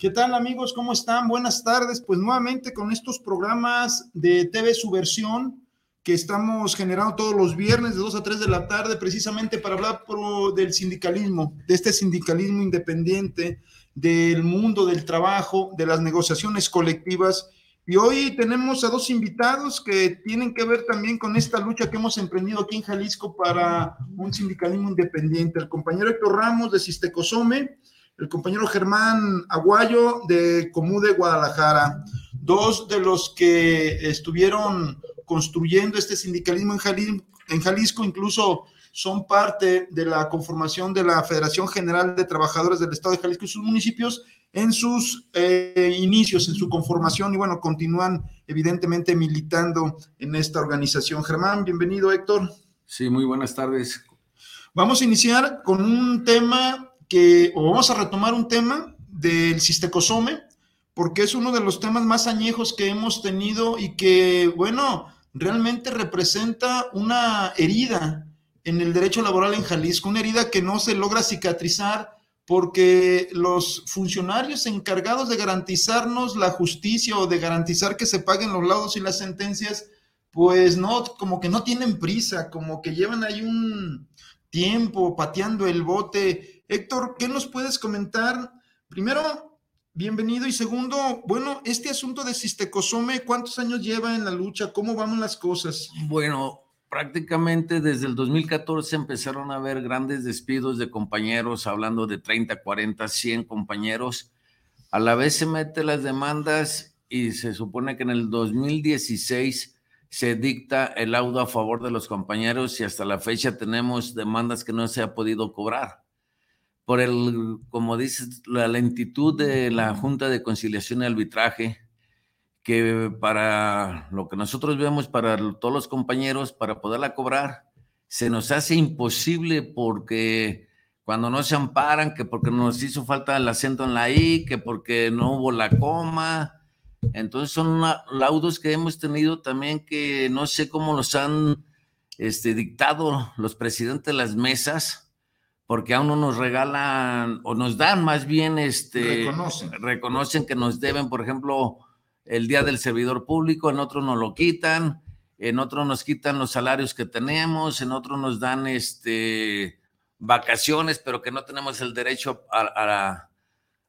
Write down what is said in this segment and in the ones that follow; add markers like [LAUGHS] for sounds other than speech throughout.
¿Qué tal amigos? ¿Cómo están? Buenas tardes. Pues nuevamente con estos programas de TV Subversión que estamos generando todos los viernes de 2 a 3 de la tarde precisamente para hablar del sindicalismo, de este sindicalismo independiente, del mundo del trabajo, de las negociaciones colectivas. Y hoy tenemos a dos invitados que tienen que ver también con esta lucha que hemos emprendido aquí en Jalisco para un sindicalismo independiente. El compañero Héctor Ramos de Sistecosome el compañero Germán Aguayo de Comude Guadalajara, dos de los que estuvieron construyendo este sindicalismo en Jalisco, incluso son parte de la conformación de la Federación General de Trabajadores del Estado de Jalisco y sus municipios en sus eh, inicios, en su conformación y bueno, continúan evidentemente militando en esta organización. Germán, bienvenido Héctor. Sí, muy buenas tardes. Vamos a iniciar con un tema que, o vamos a retomar un tema del cistecosome, porque es uno de los temas más añejos que hemos tenido y que, bueno, realmente representa una herida en el derecho laboral en Jalisco, una herida que no se logra cicatrizar porque los funcionarios encargados de garantizarnos la justicia o de garantizar que se paguen los laudos y las sentencias, pues no, como que no tienen prisa, como que llevan ahí un tiempo pateando el bote Héctor, ¿qué nos puedes comentar? Primero, bienvenido y segundo, bueno, este asunto de Sistecosome, ¿cuántos años lleva en la lucha? ¿Cómo van las cosas? Bueno, prácticamente desde el 2014 empezaron a haber grandes despidos de compañeros, hablando de 30, 40, 100 compañeros. A la vez se meten las demandas y se supone que en el 2016 se dicta el laudo a favor de los compañeros y hasta la fecha tenemos demandas que no se ha podido cobrar por el, como dices, la lentitud de la Junta de Conciliación y Arbitraje, que para lo que nosotros vemos, para todos los compañeros, para poderla cobrar, se nos hace imposible porque cuando no se amparan, que porque nos hizo falta el acento en la I, que porque no hubo la coma. Entonces son laudos que hemos tenido también que no sé cómo los han este, dictado los presidentes de las mesas, porque a uno nos regalan o nos dan más bien, este, reconocen. que nos deben, por ejemplo, el día del servidor público, en otro nos lo quitan, en otro nos quitan los salarios que tenemos, en otro nos dan este, vacaciones, pero que no tenemos el derecho a, la,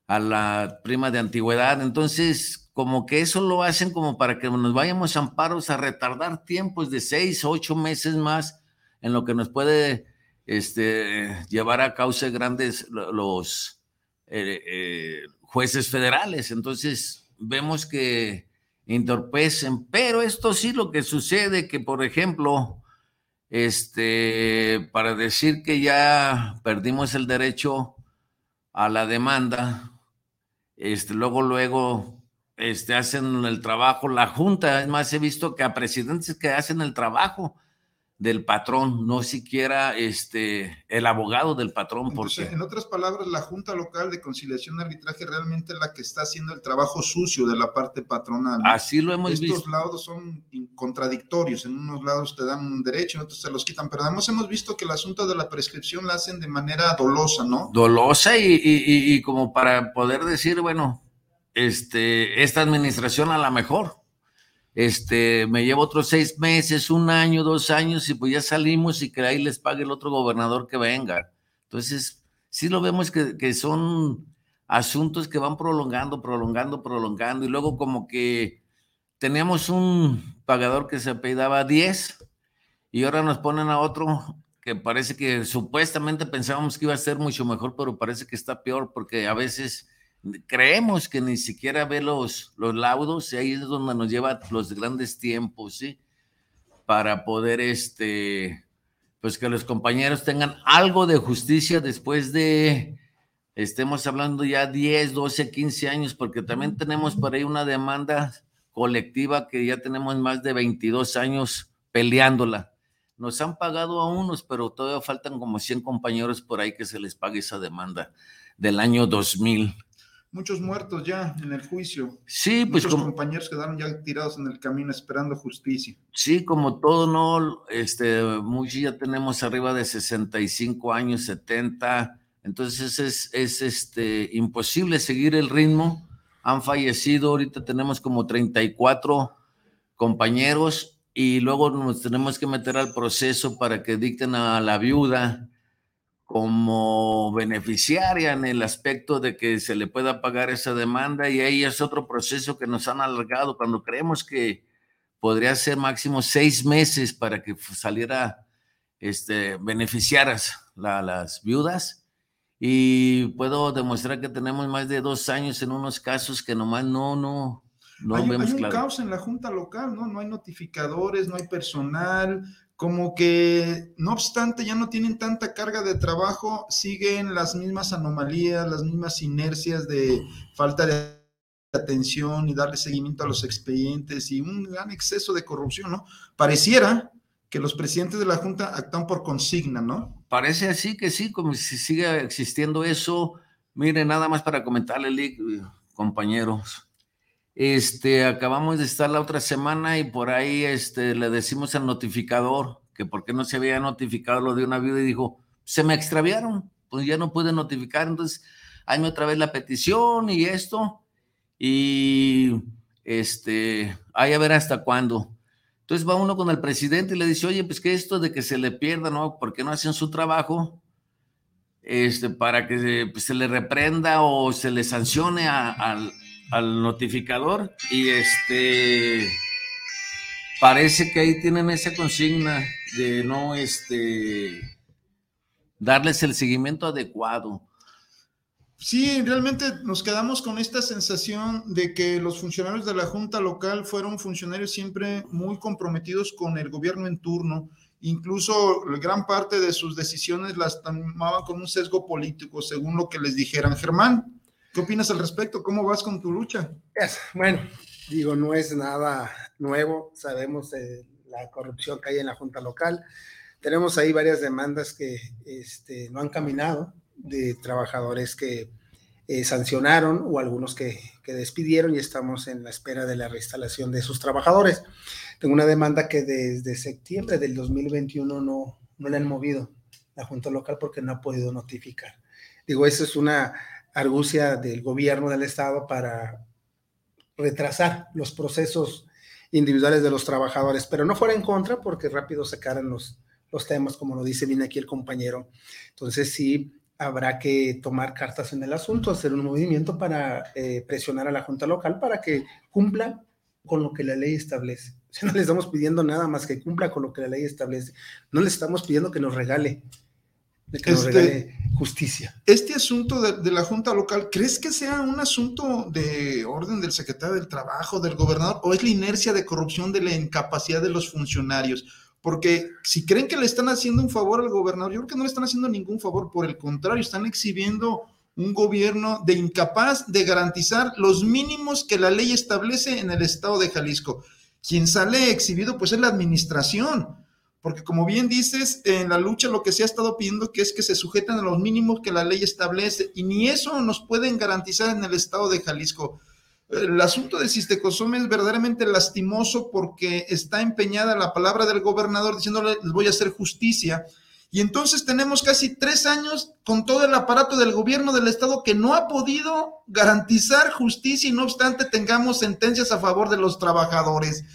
a la prima de antigüedad. Entonces, como que eso lo hacen como para que nos vayamos amparos a retardar tiempos de seis, ocho meses más en lo que nos puede este, llevar a causa grandes los eh, eh, jueces federales. Entonces, vemos que entorpecen, pero esto sí lo que sucede, que por ejemplo, este, para decir que ya perdimos el derecho a la demanda, este, luego, luego, este, hacen el trabajo, la Junta, es más, he visto que a presidentes que hacen el trabajo, del patrón, no siquiera este, el abogado del patrón. porque... En otras palabras, la Junta Local de Conciliación y Arbitraje realmente es la que está haciendo el trabajo sucio de la parte patronal. Así lo hemos visto. Estos lados son contradictorios, en unos lados te dan un derecho, en otros te los quitan, pero además hemos visto que el asunto de la prescripción la hacen de manera dolosa, ¿no? Dolosa y, y, y como para poder decir, bueno, este, esta administración a la mejor este, me llevo otros seis meses, un año, dos años, y pues ya salimos y que ahí les pague el otro gobernador que venga. Entonces, sí lo vemos que, que son asuntos que van prolongando, prolongando, prolongando, y luego como que teníamos un pagador que se apellidaba 10 y ahora nos ponen a otro que parece que supuestamente pensábamos que iba a ser mucho mejor, pero parece que está peor porque a veces creemos que ni siquiera ve los, los laudos y ahí es donde nos lleva los grandes tiempos, ¿sí? Para poder, este, pues que los compañeros tengan algo de justicia después de, estemos hablando ya 10, 12, 15 años, porque también tenemos por ahí una demanda colectiva que ya tenemos más de 22 años peleándola. Nos han pagado a unos, pero todavía faltan como 100 compañeros por ahí que se les pague esa demanda del año 2000 muchos muertos ya en el juicio. Sí, pues Muchos compañeros quedaron ya tirados en el camino esperando justicia. Sí, como todo, ¿no? Este, muchos ya tenemos arriba de 65 años, 70, entonces es, es este, imposible seguir el ritmo. Han fallecido, ahorita tenemos como 34 compañeros y luego nos tenemos que meter al proceso para que dicten a la viuda como beneficiaria en el aspecto de que se le pueda pagar esa demanda y ahí es otro proceso que nos han alargado cuando creemos que podría ser máximo seis meses para que saliera este, beneficiaras las viudas y puedo demostrar que tenemos más de dos años en unos casos que nomás no, no, no hay, vemos hay un caos en la junta local, ¿no? No hay notificadores, no hay personal, como que no obstante ya no tienen tanta carga de trabajo, siguen las mismas anomalías, las mismas inercias de falta de atención y darle seguimiento a los expedientes y un gran exceso de corrupción, ¿no? Pareciera que los presidentes de la Junta actúan por consigna, ¿no? Parece así que sí, como si siga existiendo eso. Mire, nada más para comentarle, compañeros. Este, acabamos de estar la otra semana y por ahí este, le decimos al notificador que por qué no se había notificado lo de una vida y dijo, se me extraviaron, pues ya no pude notificar, entonces hazme otra vez la petición y esto y este, hay a ver hasta cuándo. Entonces va uno con el presidente y le dice, oye, pues que esto de que se le pierda, ¿no? ¿Por qué no hacen su trabajo? Este, para que se, pues, se le reprenda o se le sancione al al notificador y este parece que ahí tienen esa consigna de no este darles el seguimiento adecuado. Sí, realmente nos quedamos con esta sensación de que los funcionarios de la Junta Local fueron funcionarios siempre muy comprometidos con el gobierno en turno. Incluso gran parte de sus decisiones las tomaban con un sesgo político, según lo que les dijeran. Germán. ¿Qué opinas al respecto? ¿Cómo vas con tu lucha? bueno, digo, no es nada nuevo. Sabemos de la corrupción que hay en la Junta Local. Tenemos ahí varias demandas que este, no han caminado de trabajadores que eh, sancionaron o algunos que, que, despidieron y estamos en la espera de la reinstalación de esos trabajadores. Tengo una demanda que desde septiembre del 2021 no, no le han movido la Junta Local porque no ha podido notificar. Digo, eso es una argucia del gobierno del Estado para retrasar los procesos individuales de los trabajadores, pero no fuera en contra porque rápido sacaran los, los temas, como lo dice bien aquí el compañero. Entonces sí habrá que tomar cartas en el asunto, hacer un movimiento para eh, presionar a la Junta Local para que cumpla con lo que la ley establece. [LAUGHS] No le estamos pidiendo nada más que cumpla con lo que la ley establece. No le estamos pidiendo que nos regale de que este, justicia. Este asunto de, la Junta Local, ¿crees que sea un asunto de orden del secretario del Trabajo, del gobernador, o es la inercia de corrupción de la incapacidad de los funcionarios? Porque si creen que le están haciendo un favor al gobernador, yo creo que no le están haciendo ningún favor, por el contrario, están exhibiendo un gobierno de incapaz de garantizar los mínimos que la ley establece en el estado de Jalisco. Quien sale exhibido, pues es la administración porque como bien dices, en la lucha lo que se ha estado pidiendo que es que se sujeten a los mínimos que la ley establece y ni eso nos pueden garantizar en el estado de Jalisco. El asunto de Sistecosome es verdaderamente lastimoso porque está empeñada la palabra del gobernador diciéndole les voy a hacer justicia Y entonces tenemos casi tres años con todo el aparato del gobierno del Estado que no ha podido garantizar justicia y no obstante tengamos sentencias a favor de los trabajadores.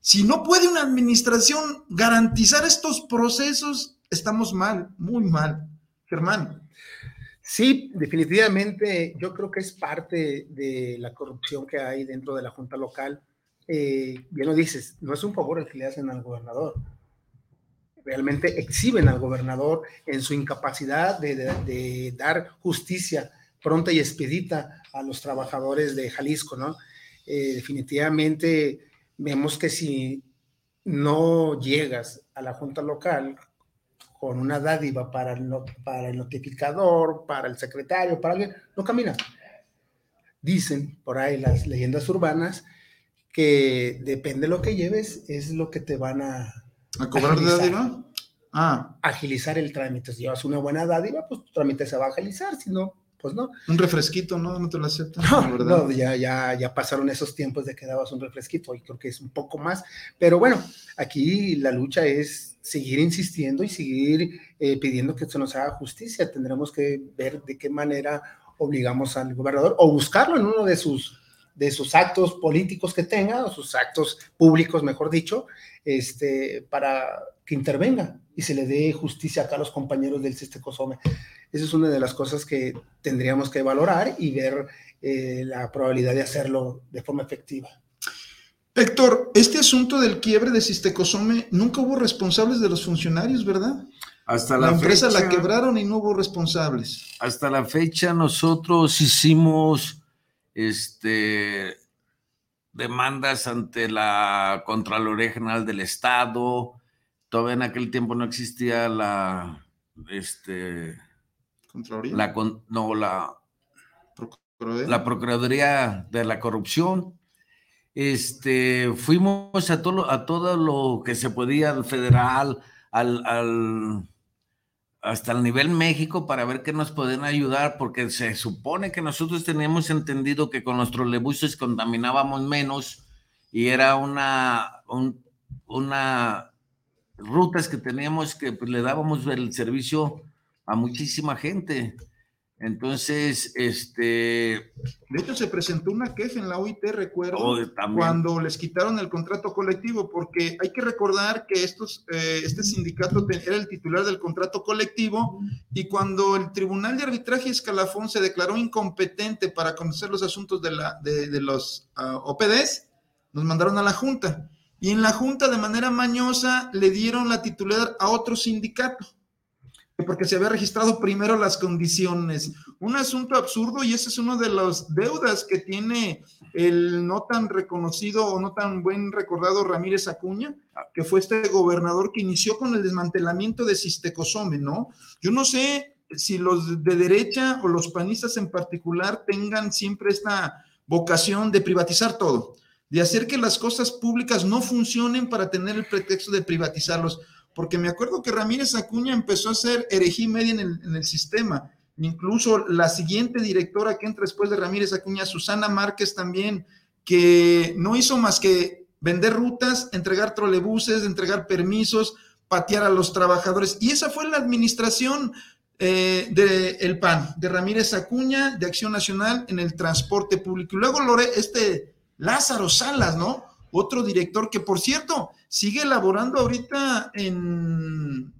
Si no puede una administración garantizar estos procesos, estamos mal, muy mal. Germán. Sí, definitivamente yo creo que es parte de la corrupción que hay dentro de la Junta Local. Eh, bien lo dices, no es un favor el que le hacen al gobernador. Realmente exhiben al gobernador en su incapacidad de, dar justicia pronta y expedita a los trabajadores de Jalisco, ¿no? Eh, definitivamente vemos que si no llegas a la Junta Local con una dádiva para el, para el notificador, para el secretario, para alguien, no camina. Dicen por ahí las leyendas urbanas que depende de lo que lleves, es lo que te van a... ¿A cobrar de dádiva? Ah. Agilizar el trámite. Si llevas una buena dádiva, pues tu trámite se va a agilizar, si no, pues no. Un refresquito, ¿no? No te lo aceptan. No, no ya, ya, ya pasaron esos tiempos de que dabas un refresquito, y creo que es un poco más. Pero bueno, aquí la lucha es seguir insistiendo y seguir eh, pidiendo que se nos haga justicia. Tendremos que ver de qué manera obligamos al gobernador o buscarlo en uno de sus de sus actos políticos que tenga, o sus actos públicos, mejor dicho, este, para que intervenga y se le dé justicia acá a los compañeros del Cosome. Esa es una de las cosas que tendríamos que valorar y ver eh, la probabilidad de hacerlo de forma efectiva. Héctor, este asunto del quiebre de Sistecosome, nunca hubo responsables de los funcionarios, ¿verdad? Hasta la, empresa la quebraron y no hubo responsables. Hasta la fecha nosotros hicimos este demandas ante la Contraloría General del Estado. Todavía en aquel tiempo no existía la este Contraloría. La, no, la Procuraduría. la Procuraduría de la Corrupción este, fuimos a todo, a todo lo que se podía, al federal, al, hasta el nivel México para ver qué nos pueden ayudar, porque se supone que nosotros teníamos entendido que con nuestros lebuses contaminábamos menos y era una, una rutas que teníamos que pues, le dábamos el servicio a muchísima gente. Entonces, este... De hecho, se presentó una queja en la OIT, recuerdo, oh, cuando les quitaron el contrato colectivo, porque hay que recordar que estos, eh, este sindicato era el titular del contrato colectivo y cuando el Tribunal de Arbitraje Escalafón se declaró incompetente para conocer los asuntos de, la, de, los uh, ah, OPDs, nos mandaron a la Junta. Y en la Junta, de manera mañosa, le dieron la titular a otro sindicato porque se había registrado primero las condiciones. Un asunto absurdo y ese es uno de las deudas que tiene el no tan reconocido o no tan buen recordado Ramírez Acuña, que fue este gobernador que inició con el desmantelamiento de Sistecosome, ¿no? Yo no sé si los de derecha o los panistas en particular tengan siempre esta vocación de privatizar todo, de hacer que las cosas públicas no funcionen para tener el pretexto de privatizarlos porque me acuerdo que Ramírez Acuña empezó a hacer herejía media en el, en el sistema. Incluso la siguiente directora que entra después de Ramírez Acuña, Susana Márquez también, que no hizo más que vender rutas, entregar trolebuses, entregar permisos, patear a los trabajadores. Y esa fue la administración eh, del PAN, de Ramírez Acuña, de Acción Nacional en el transporte público. Y luego Lore, este Lázaro Salas, ¿no? Otro director que, por cierto, sigue elaborando ahorita en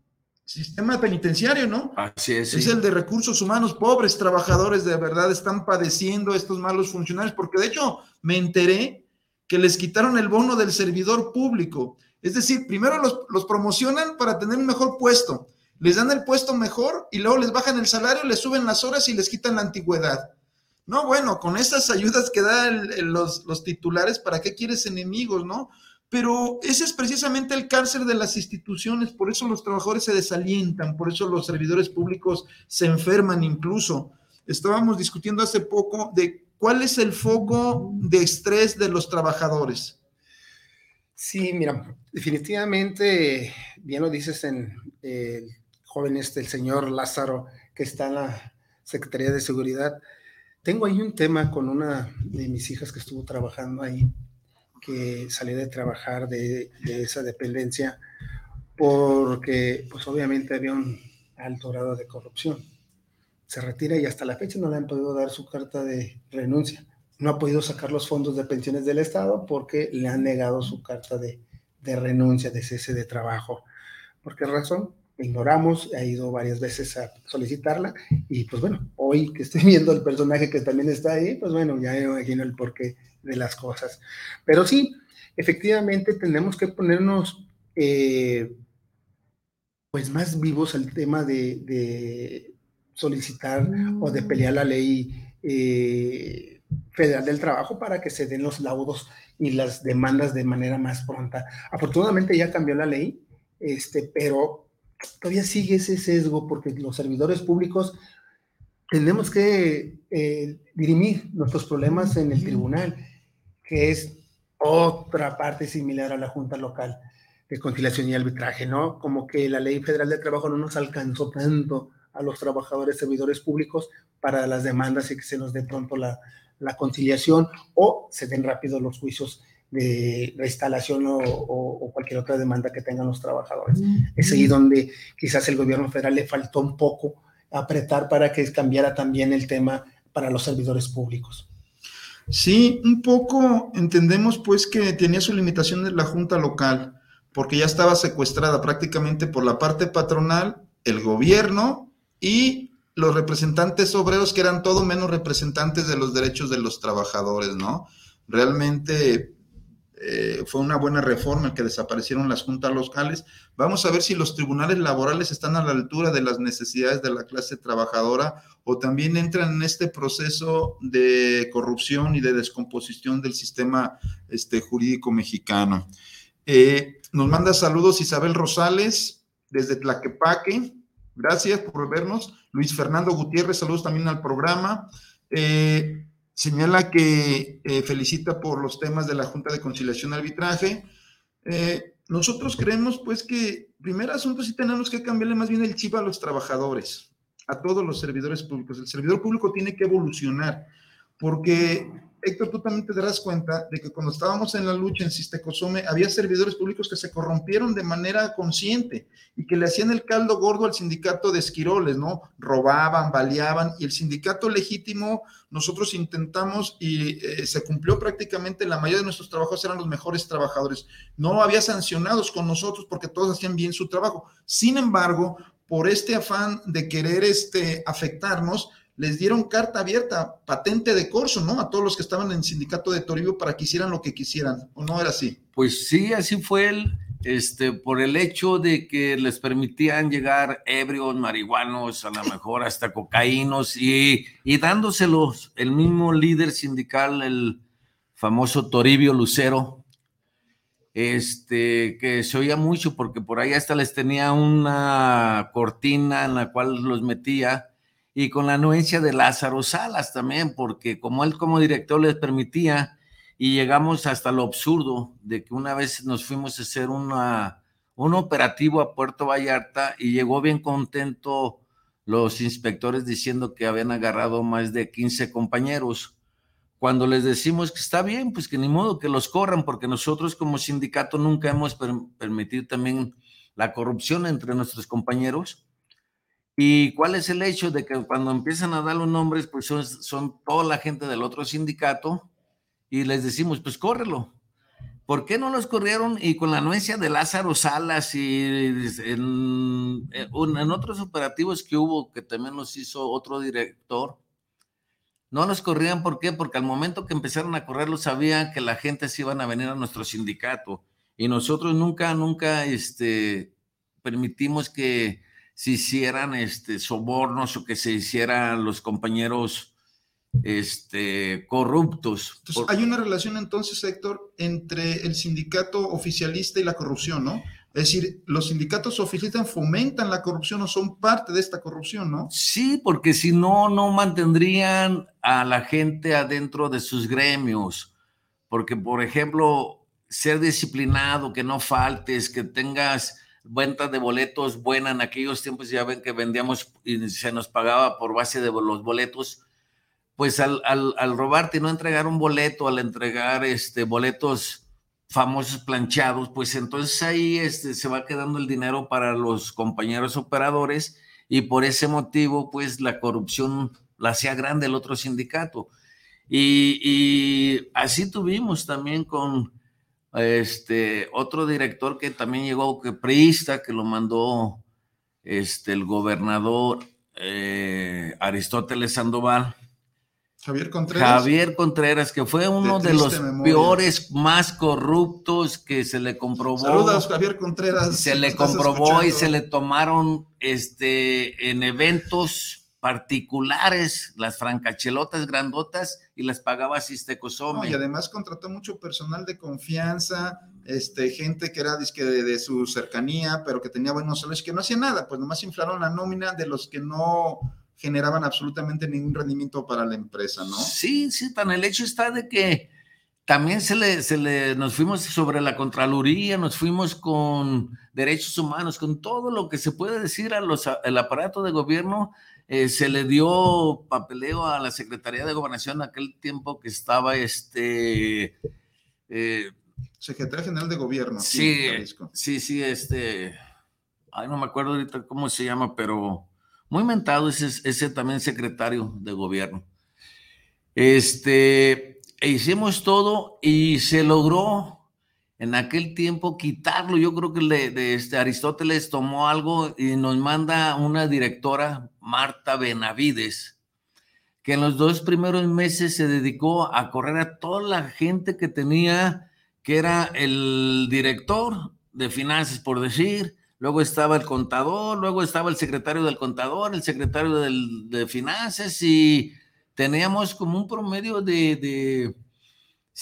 sistema penitenciario, ¿no? Así es. Es el de recursos humanos, pobres trabajadores de verdad están padeciendo estos malos funcionarios, porque de hecho me enteré que les quitaron el bono del servidor público. Es decir, primero los, los promocionan para tener un mejor puesto, les dan el puesto mejor y luego les bajan el salario, les suben las horas y les quitan la antigüedad. No, bueno, con esas ayudas que dan los, los titulares, ¿para qué quieres enemigos, no? Pero ese es precisamente el cáncer de las instituciones, por eso los trabajadores se desalientan, por eso los servidores públicos se enferman incluso. Estábamos discutiendo hace poco de cuál es el foco de estrés de los trabajadores. Sí, mira, definitivamente, bien lo dices en el joven este, el señor Lázaro, que está en la Secretaría de Seguridad. Tengo ahí un tema con una de mis hijas que estuvo trabajando ahí que salió de trabajar de, esa dependencia porque pues obviamente había un alto grado de corrupción. Se retira y hasta la fecha no le han podido dar su carta de renuncia. No ha podido sacar los fondos de pensiones del Estado porque le han negado su carta de, de renuncia, de cese de trabajo. ¿Por qué razón? Ignoramos, he ido varias veces a solicitarla y pues bueno, hoy que estoy [LAUGHS] viendo el personaje que también está ahí, pues bueno, ya me imagino el porqué de las cosas. Pero sí, efectivamente tenemos que ponernos eh, pues más vivos al tema de, solicitar o de pelear la ley eh, federal del trabajo para que se den los laudos y las demandas de manera más pronta. Afortunadamente ya cambió la ley, este, pero todavía sigue ese sesgo porque los servidores públicos tenemos que eh, dirimir nuestros problemas en el tribunal, que es otra parte similar a la Junta Local de Conciliación y Arbitraje, ¿no? Como que la Ley Federal de Trabajo no nos alcanzó tanto a los trabajadores servidores públicos para las demandas y que se nos dé pronto la, la conciliación o se den rápido los juicios de reinstalación o, o, cualquier otra demanda que tengan los trabajadores. Es ahí donde quizás el gobierno federal le faltó un poco apretar para que cambiara también el tema para los servidores públicos. Sí, un poco entendemos pues que tenía su limitación de la junta local, porque ya estaba secuestrada prácticamente por la parte patronal, el gobierno y los representantes obreros que eran todo menos representantes de los derechos de los trabajadores, ¿no? Realmente eh, fue una buena reforma el que desaparecieron las juntas locales. Vamos a ver si los tribunales laborales están a la altura de las necesidades de la clase trabajadora o también entran en este proceso de corrupción y de descomposición del sistema este, jurídico mexicano. Eh, nos manda saludos Isabel Rosales desde Tlaquepaque. Gracias por vernos. Luis Fernando Gutiérrez, saludos también al programa. Eh, señala que eh, felicita por los temas de la Junta de Conciliación Arbitraje. Eh, nosotros creemos, pues, que, primer asunto, sí tenemos que cambiarle más bien el chip a los trabajadores, a todos los servidores públicos. El servidor público tiene que evolucionar, porque Héctor, tú también te darás cuenta de que cuando estábamos en la lucha en Sistecosome, había servidores públicos que se corrompieron de manera consciente y que le hacían el caldo gordo al sindicato de esquiroles, ¿no? Robaban, baleaban y el sindicato legítimo, nosotros intentamos y eh, se cumplió prácticamente, la mayoría de nuestros trabajos eran los mejores trabajadores. No había sancionados con nosotros porque todos hacían bien su trabajo. Sin embargo, por este afán de querer este, afectarnos, les dieron carta abierta, patente de corso, ¿no? A todos los que estaban en el sindicato de Toribio para que hicieran lo que quisieran, ¿o no era así? Pues sí, así fue el, este, por el hecho de que les permitían llegar ebrios, marihuanos, a lo mejor hasta cocaínos, y, y dándoselos el mismo líder sindical, el famoso Toribio Lucero, este, que se oía mucho porque por ahí hasta les tenía una cortina en la cual los metía y con la anuencia de Lázaro Salas también, porque como él como director les permitía, y llegamos hasta lo absurdo de que una vez nos fuimos a hacer una, un operativo a Puerto Vallarta y llegó bien contento los inspectores diciendo que habían agarrado más de 15 compañeros. Cuando les decimos que está bien, pues que ni modo que los corran, porque nosotros como sindicato nunca hemos permitido también la corrupción entre nuestros compañeros ¿Y cuál es el hecho de que cuando empiezan a dar los nombres, pues son, toda la gente del otro sindicato y les decimos, pues córrelo. ¿Por qué no los corrieron? Y con la anuencia de Lázaro Salas y en, otros operativos que hubo, que también nos hizo otro director, no los corrían, ¿por qué? Porque al momento que empezaron a correrlos sabían que la gente se iban a venir a nuestro sindicato y nosotros nunca, nunca este, permitimos que se hicieran este, sobornos o que se hicieran los compañeros este, corruptos. Entonces, hay una relación entonces, Héctor, entre el sindicato oficialista y la corrupción, ¿no? Es decir, los sindicatos oficialistas fomentan la corrupción o son parte de esta corrupción, ¿no? Sí, porque si no, no mantendrían a la gente adentro de sus gremios. Porque, por ejemplo, ser disciplinado, que no faltes, que tengas venta de boletos buena. En aquellos tiempos ya ven que vendíamos y se nos pagaba por base de los boletos. Pues al, al, robarte y no entregar un boleto, al entregar este, boletos famosos planchados, pues entonces ahí este, se va quedando el dinero para los compañeros operadores y por ese motivo, pues la corrupción la hacía grande el otro sindicato. Y, así tuvimos también con este otro director que también llegó, que priista, que lo mandó este, el gobernador eh, Aristóteles Sandoval. Javier Contreras. Javier Contreras, que fue uno de, los peores, más corruptos que se le comprobó. Saludos, Javier Contreras. Se le comprobó y se le tomaron este, en eventos particulares, las francachelotas grandotas y las pagaba Sistecosome. y además contrató mucho personal de confianza, este, gente que era disque de, su cercanía, pero que tenía buenos salarios, que no hacía nada, pues nomás inflaron la nómina de los que no generaban absolutamente ningún rendimiento para la empresa, ¿no? Sí, sí, tan el hecho está de que también se le, se le, nos fuimos sobre la Contraloría, nos fuimos con derechos humanos, con todo lo que se puede decir a los, al aparato de gobierno eh, se le dio papeleo a la Secretaría de Gobernación aquel tiempo que estaba este... Eh, Secretaría General de Gobierno. Sí, sí, sí, este... Ay, no me acuerdo ahorita cómo se llama, pero muy mentado ese, ese también secretario de gobierno. Este, e hicimos todo y se logró en aquel tiempo quitarlo. Yo creo que de este Aristóteles tomó algo y nos manda una directora, Marta Benavides, que en los dos primeros meses se dedicó a correr a toda la gente que tenía, que era el director de finanzas, por decir, luego estaba el contador, luego estaba el secretario del contador, el secretario de finanzas y teníamos como un promedio de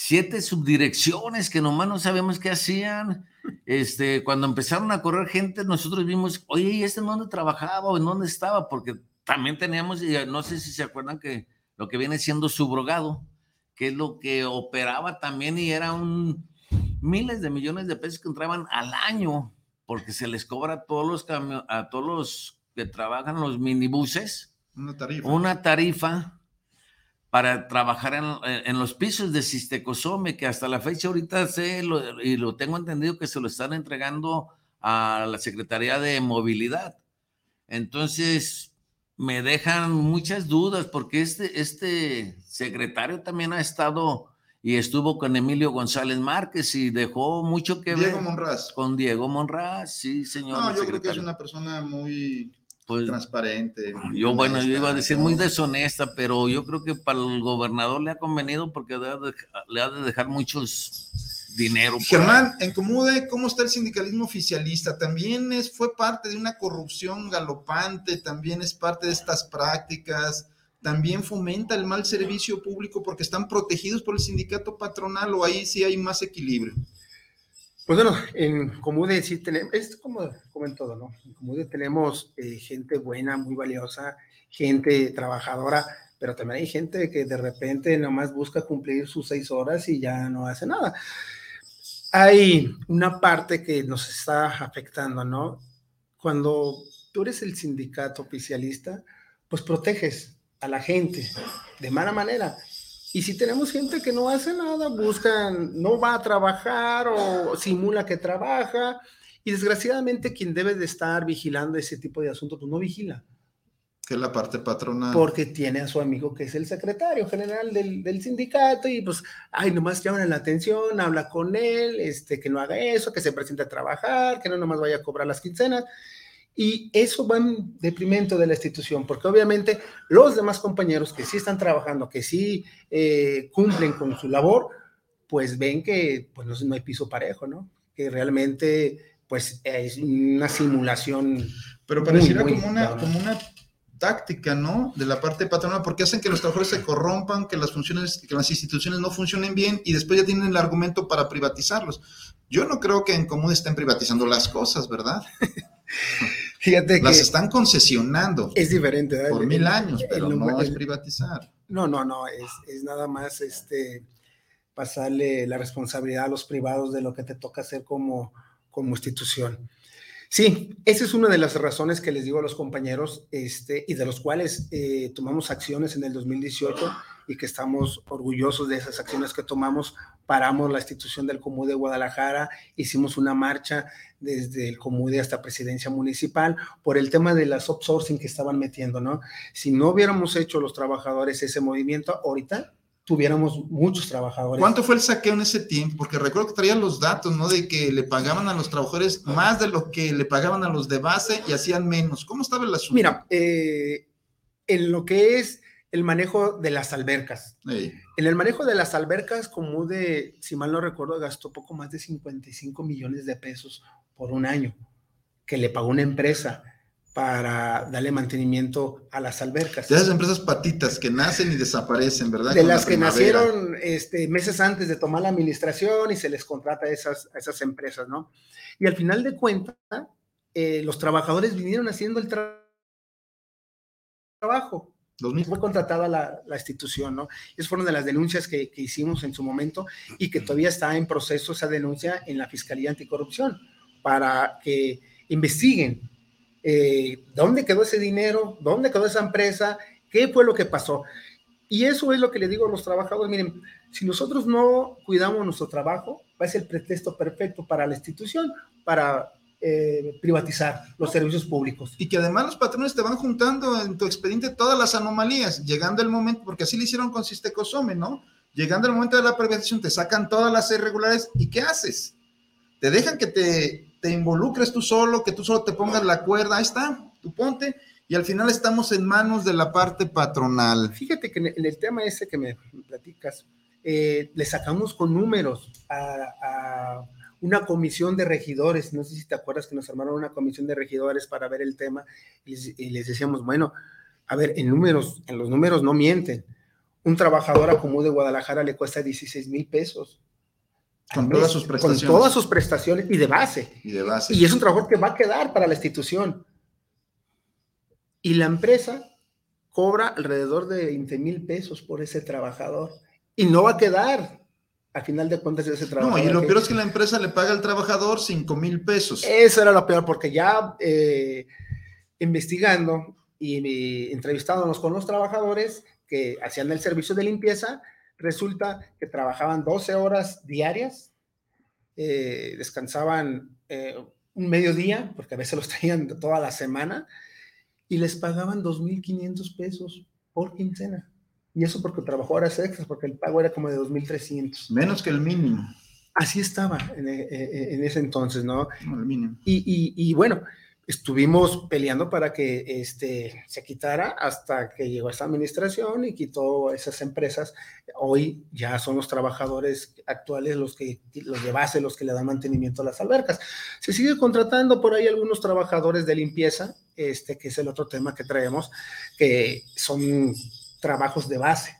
siete subdirecciones que nomás no sabemos qué hacían. Este, cuando empezaron a correr gente, nosotros vimos, oye, ¿y este en dónde trabajaba o en dónde estaba? Porque también teníamos, no sé si se acuerdan que lo que viene siendo subrogado, que es lo que operaba también y era un miles de millones de pesos que entraban al año, porque se les cobra a todos los a todos los que trabajan los minibuses una tarifa. Una tarifa para trabajar en, los pisos de Sistecosome, que hasta la fecha ahorita sé y lo tengo entendido que se lo están entregando a la Secretaría de Movilidad. Entonces, me dejan muchas dudas porque este, este secretario también ha estado y estuvo con Emilio González Márquez y dejó mucho que ver. Diego Monraz. Con Diego Monraz, sí, señor. No, yo creo que es una persona muy pues, transparente. Yo, bueno, yo iba a decir muy deshonesta, pero yo creo que para el gobernador le ha convenido porque le ha de dejar muchos dinero. Germán, en Comude, ¿cómo está el sindicalismo oficialista? También es, fue parte de una corrupción galopante, también es parte de estas prácticas, también fomenta el mal servicio público porque están protegidos por el sindicato patronal o ahí sí hay más equilibrio. Pues bueno, en Comude sí tenemos, es como, como en todo, ¿no? En Comude tenemos eh, gente buena, muy valiosa, gente trabajadora, pero también hay gente que de repente nomás busca cumplir sus seis horas y ya no hace nada. Hay una parte que nos está afectando, ¿no? Cuando tú eres el sindicato oficialista, pues proteges a la gente de mala manera y si tenemos gente que no hace nada, buscan, no va a trabajar o simula que trabaja, y desgraciadamente quien debe de estar vigilando ese tipo de asuntos, pues no vigila. Que es la parte patronal. Porque tiene a su amigo que es el secretario general del, del sindicato y pues, ay, nomás llaman la atención, habla con él, este, que no haga eso, que se presente a trabajar, que no nomás vaya a cobrar las quincenas. Y eso va en deprimento de la institución, porque obviamente los demás compañeros que sí están trabajando, que sí eh, cumplen con su labor, pues ven que pues no, hay piso parejo, ¿no? Que realmente pues es una simulación. Pero pareciera como, una, como una táctica, ¿no? De la parte patronal, porque hacen que los trabajadores se corrompan, que las funciones, que las instituciones no funcionen bien y después ya tienen el argumento para privatizarlos. Yo no creo que en común estén privatizando las cosas, ¿verdad? [LAUGHS] Fíjate Las están concesionando. Es diferente. Por mil años, pero no es privatizar. No, no, no, es, nada más este, pasarle la responsabilidad a los privados de lo que te toca hacer como, como institución. Sí, esa es una de las razones que les digo a los compañeros este, y de los cuales eh, tomamos acciones en el 2018 y que estamos orgullosos de esas acciones que tomamos. Paramos la institución del Comú de Guadalajara, hicimos una marcha desde el Comude hasta Presidencia Municipal por el tema de las outsourcing que estaban metiendo, ¿no? Si no hubiéramos hecho los trabajadores ese movimiento, ahorita tuviéramos muchos trabajadores. ¿Cuánto fue el saqueo en ese tiempo? Porque recuerdo que traían los datos, ¿no? De que le pagaban a los trabajadores más de lo que le pagaban a los de base y hacían menos. ¿Cómo estaba el asunto? Mira, eh, en lo que es el manejo de las albercas. En el manejo de las albercas, como de, si mal no recuerdo, gastó poco más de 55 millones de pesos por un año que le pagó una empresa para darle mantenimiento a las albercas. De esas empresas patitas que nacen y desaparecen, ¿verdad? De las que nacieron este, meses antes de tomar la administración y se les contrata a esas, esas empresas, ¿no? Y al final de cuentas, eh, los trabajadores vinieron haciendo el trabajo. Fue contratada la, la, institución, ¿no? Esas fueron de las denuncias que, que, hicimos en su momento y que todavía está en proceso esa denuncia en la Fiscalía Anticorrupción para que investiguen eh, dónde quedó ese dinero, dónde quedó esa empresa, qué fue lo que pasó. Y eso es lo que le digo a los trabajadores, miren, si nosotros no cuidamos nuestro trabajo, va a ser el pretexto perfecto para la institución, para eh, privatizar los servicios públicos. Y que además los patrones te van juntando en tu expediente todas las anomalías, llegando el momento, porque así lo hicieron con Sistecosome, ¿no? Llegando el momento de la privatización, te sacan todas las irregularidades, ¿y qué haces? Te dejan que te te involucres tú solo, que tú solo te pongas la cuerda, ahí está, tú ponte, y al final estamos en manos de la parte patronal. Fíjate que en el tema ese que me platicas, eh, le sacamos con números a, una comisión de regidores, no sé si te acuerdas que nos armaron una comisión de regidores para ver el tema, y les, y les decíamos, bueno, a ver, en números, en los números no mienten. Un trabajador a común de Guadalajara le cuesta 16 mil pesos con todas sus prestaciones. Con todas sus prestaciones y de base. Y de base. Y es un trabajo que va a quedar para la institución. Y la empresa cobra alrededor de 20 mil pesos por ese trabajador. Y no va a quedar, a final de cuentas, ese trabajador. No, y lo peor es que la empresa le paga al trabajador 5 mil pesos. Eso era lo peor, porque ya eh, investigando y entrevistándonos con los trabajadores que hacían el servicio de limpieza, resulta que trabajaban 12 horas diarias, eh, descansaban eh, un mediodía, porque a veces los [LAUGHS] traían toda la semana, y les pagaban 2.500 pesos por quincena. Y eso porque trabajó horas extras, porque el pago era como de 2.300. Menos que el mínimo. Así estaba en, eh, ese entonces, ¿no? el mínimo. y bueno, estuvimos peleando para que este, se quitara hasta que llegó esta administración y quitó esas empresas. Hoy ya son los trabajadores actuales los que los de base, los que le dan mantenimiento a las albercas. Se sigue contratando por ahí algunos trabajadores de limpieza, este, que es el otro tema que traemos, que son trabajos de base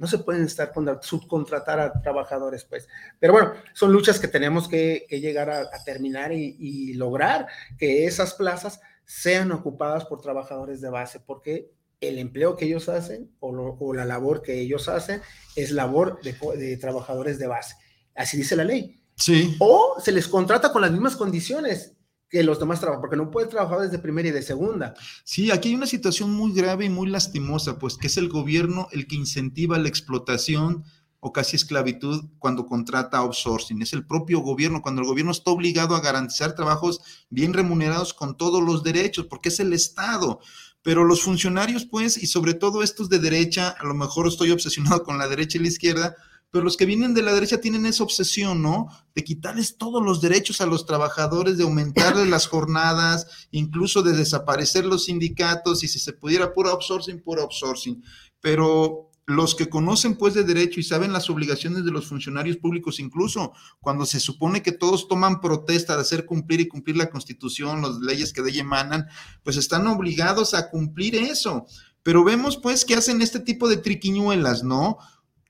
no se pueden estar subcontratar a trabajadores, pues. Pero bueno, son luchas que tenemos que, llegar a, terminar y, lograr que esas plazas sean ocupadas por trabajadores de base, porque el empleo que ellos hacen o, la labor que ellos hacen es labor de, de trabajadores de base. Así dice la ley. Sí. O se les contrata con las mismas condiciones que los demás trabajan, porque no pueden trabajar desde primera y de segunda. Sí, aquí hay una situación muy grave y muy lastimosa, pues que es el gobierno el que incentiva la explotación o casi esclavitud cuando contrata outsourcing. Es el propio gobierno, cuando el gobierno está obligado a garantizar trabajos bien remunerados con todos los derechos, porque es el Estado. Pero los funcionarios, pues, y sobre todo estos de derecha, a lo mejor estoy obsesionado con la derecha y la izquierda, pero los que vienen de la derecha tienen esa obsesión, ¿no? De quitarles todos los derechos a los trabajadores, de aumentarles las jornadas, incluso de desaparecer los sindicatos y si se pudiera puro outsourcing, puro outsourcing. Pero los que conocen pues de derecho y saben las obligaciones de los funcionarios públicos, incluso cuando se supone que todos toman protesta de hacer cumplir y cumplir la constitución, las leyes que de ella emanan, pues están obligados a cumplir eso. Pero vemos pues que hacen este tipo de triquiñuelas, ¿no?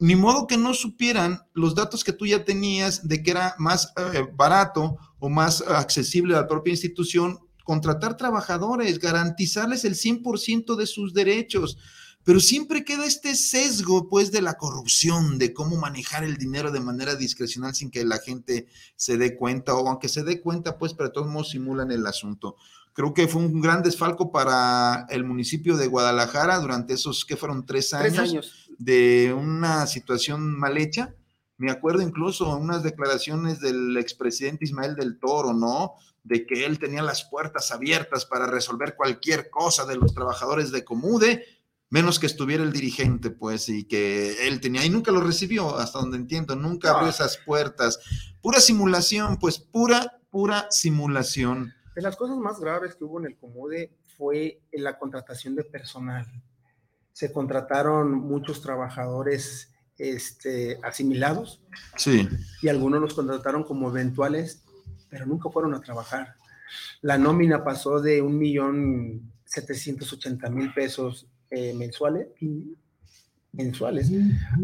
Ni modo que no supieran los datos que tú ya tenías de que era más eh, barato o más accesible a la propia institución contratar trabajadores, garantizarles el 100% de sus derechos. Pero siempre queda este sesgo, pues, de la corrupción, de cómo manejar el dinero de manera discrecional sin que la gente se dé cuenta, o aunque se dé cuenta, pues, pero de todos modos simulan el asunto. Creo que fue un gran desfalco para el municipio de Guadalajara durante esos, que fueron? Tres años. Tres años de una situación mal hecha. Me acuerdo incluso unas declaraciones del expresidente Ismael del Toro, ¿no? De que él tenía las puertas abiertas para resolver cualquier cosa de los trabajadores de Comude, menos que estuviera el dirigente, pues, y que él tenía, y nunca lo recibió, hasta donde entiendo, nunca abrió esas puertas. Pura simulación, pues, pura, pura simulación. De las cosas más graves que hubo en el Comude fue en la contratación de personal. Se contrataron muchos trabajadores este, asimilados. Sí. Y algunos los contrataron como eventuales, pero nunca fueron a trabajar. La nómina pasó de un millón setecientos ochenta mil pesos eh, mensuales, mensuales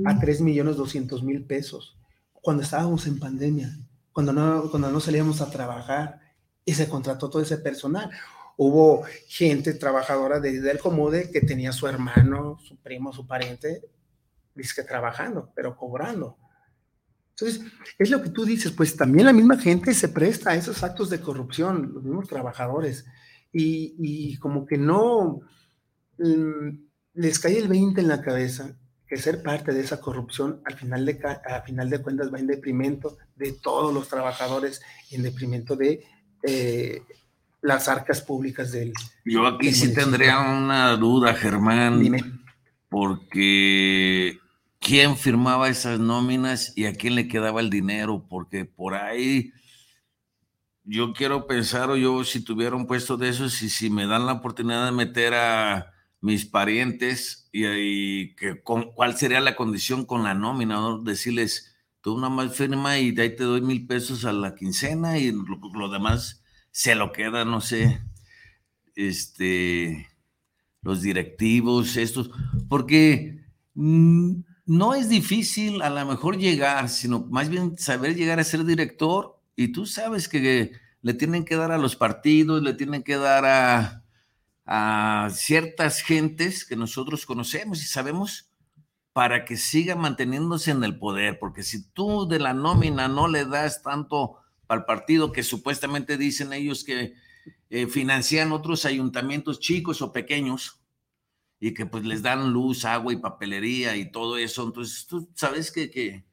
a tres millones doscientos mil pesos cuando estábamos en pandemia, cuando no, cuando no salíamos a trabajar y se contrató todo ese personal. Hubo gente trabajadora de, del Comode que tenía su hermano, su primo, su pariente, dice que trabajando, pero cobrando. Entonces, es lo que tú dices, pues también la misma gente se presta a esos actos de corrupción, los mismos trabajadores, y, y como que no, Mm, les cae el 20 en la cabeza que ser parte de esa corrupción al final de, a final de cuentas va en deprimento de todos los trabajadores y en deprimento de eh, las arcas públicas del. Yo aquí sí tendría una duda, Germán. Dime. Porque quién firmaba esas nóminas y a quién le quedaba el dinero, porque por ahí yo quiero pensar, o yo si tuviera un puesto de esos, y si me dan la oportunidad de meter a mis parientes y, que, con, cuál sería la condición con la nómina, decirles, tú nada más firma y de ahí te doy mil pesos a la quincena y lo, demás se lo queda, no sé, este, los directivos, estos, porque mm, no es difícil a lo mejor llegar, sino más bien saber llegar a ser director y tú sabes que le tienen que dar a los partidos, le tienen que dar a a ciertas gentes que nosotros conocemos y sabemos para que siga manteniéndose en el poder, porque si tú de la nómina no le das tanto al partido que supuestamente dicen ellos que eh, financian otros ayuntamientos chicos o pequeños y que pues les dan luz, agua y papelería y todo eso, entonces tú sabes que, que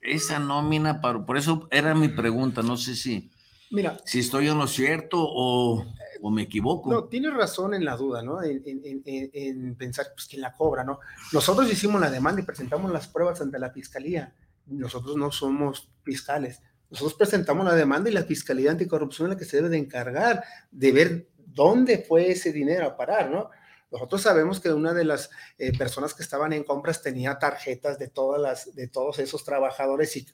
esa nómina, por eso era mi pregunta, no sé si, Mira, si estoy en lo cierto o ¿O me equivoco? No, tienes razón en la duda, ¿no? En, pensar, pues, quién la cobra, ¿no? Nosotros hicimos la demanda y presentamos las pruebas ante la fiscalía. Nosotros no somos fiscales. Nosotros presentamos la demanda y la Fiscalía Anticorrupción es la que se debe de encargar de ver dónde fue ese dinero a parar, ¿no? Nosotros sabemos que una de las eh, personas que estaban en compras tenía tarjetas de, todas las, de todos esos trabajadores y,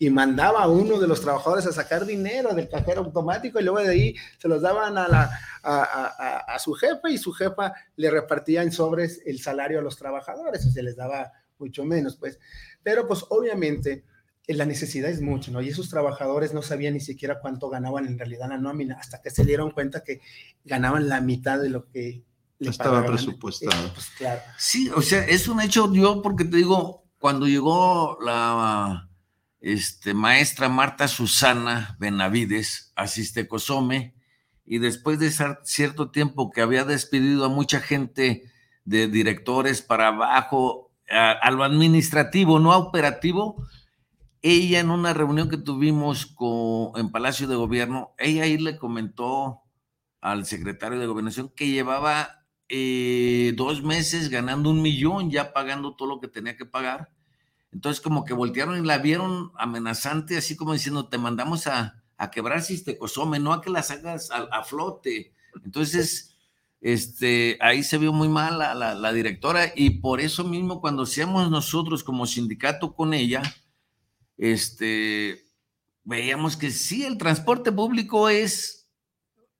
y, mandaba a uno de los trabajadores a sacar dinero del cajero automático y luego de ahí se los daban a, la, a, a, su jefa y su jefa le repartía en sobres el salario a los trabajadores, o se les daba mucho menos, pues. Pero pues obviamente la necesidad es mucho, ¿no? Y esos trabajadores no sabían ni siquiera cuánto ganaban en realidad la nómina, hasta que se dieron cuenta que ganaban la mitad de lo que estaba presupuestado. Pues, claro. Sí, o sea, es un hecho, yo porque te digo, cuando llegó la este, maestra Marta Susana Benavides a Cosome, y después de cierto tiempo que había despedido a mucha gente de directores para abajo, a, lo administrativo, no a operativo, ella en una reunión que tuvimos con, en Palacio de Gobierno, ella ahí le comentó al secretario de Gobernación que llevaba eh, dos meses ganando un millón, ya pagando todo lo que tenía que pagar. Entonces como que voltearon y la vieron amenazante, así como diciendo, te mandamos a, a quebrar si te cosome, no a que las hagas a, flote. Entonces, este, ahí se vio muy mal la, la, directora y por eso mismo cuando seamos nosotros como sindicato con ella, este, veíamos que sí, el transporte público es